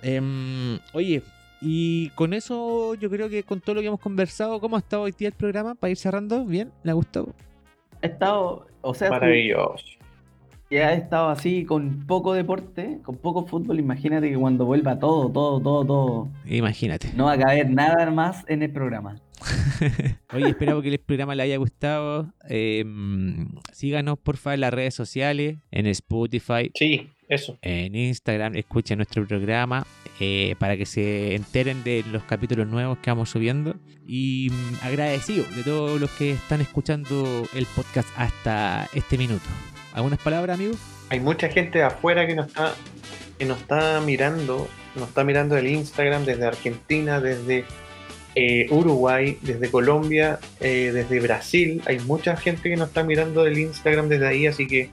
Em, oye, y con eso yo creo que con todo lo que hemos conversado, ¿cómo ha estado hoy día el programa? Para ir cerrando, ¿bien? ¿Le ha gustado? Ha estado, o sea, Maravilloso. Que ha estado así con poco deporte, con poco fútbol. Imagínate que cuando vuelva todo, todo, todo, todo, Imagínate. no va a caber nada más en el programa. <laughs> Oye, esperamos que el programa le haya gustado. Eh, síganos porfa en las redes sociales, en Spotify, Sí, eso. en Instagram, escuchen nuestro programa eh, para que se enteren de los capítulos nuevos que vamos subiendo. Y mm, agradecido de todos los que están escuchando el podcast hasta este minuto. ¿Algunas palabras, amigos? Hay mucha gente de afuera que nos está, que nos está mirando, nos está mirando el Instagram desde Argentina, desde eh, Uruguay, desde Colombia, eh, desde Brasil. Hay mucha gente que nos está mirando del Instagram desde ahí, así que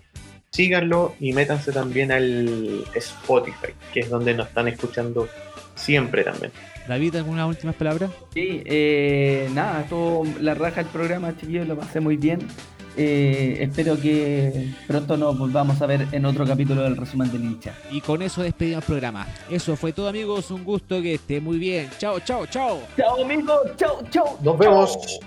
síganlo y métanse también al Spotify, que es donde nos están escuchando siempre también. David, ¿algunas últimas palabras? Sí, eh, nada, todo la raja el programa, chiquillos, lo pasé muy bien. Eh, espero que pronto nos volvamos a ver en otro capítulo del resumen del hincha. Y con eso despedimos el programa. Eso fue todo, amigos. Un gusto que esté muy bien. Chao, chao, chao. Chao amigos, chao, chao. Nos chao. vemos.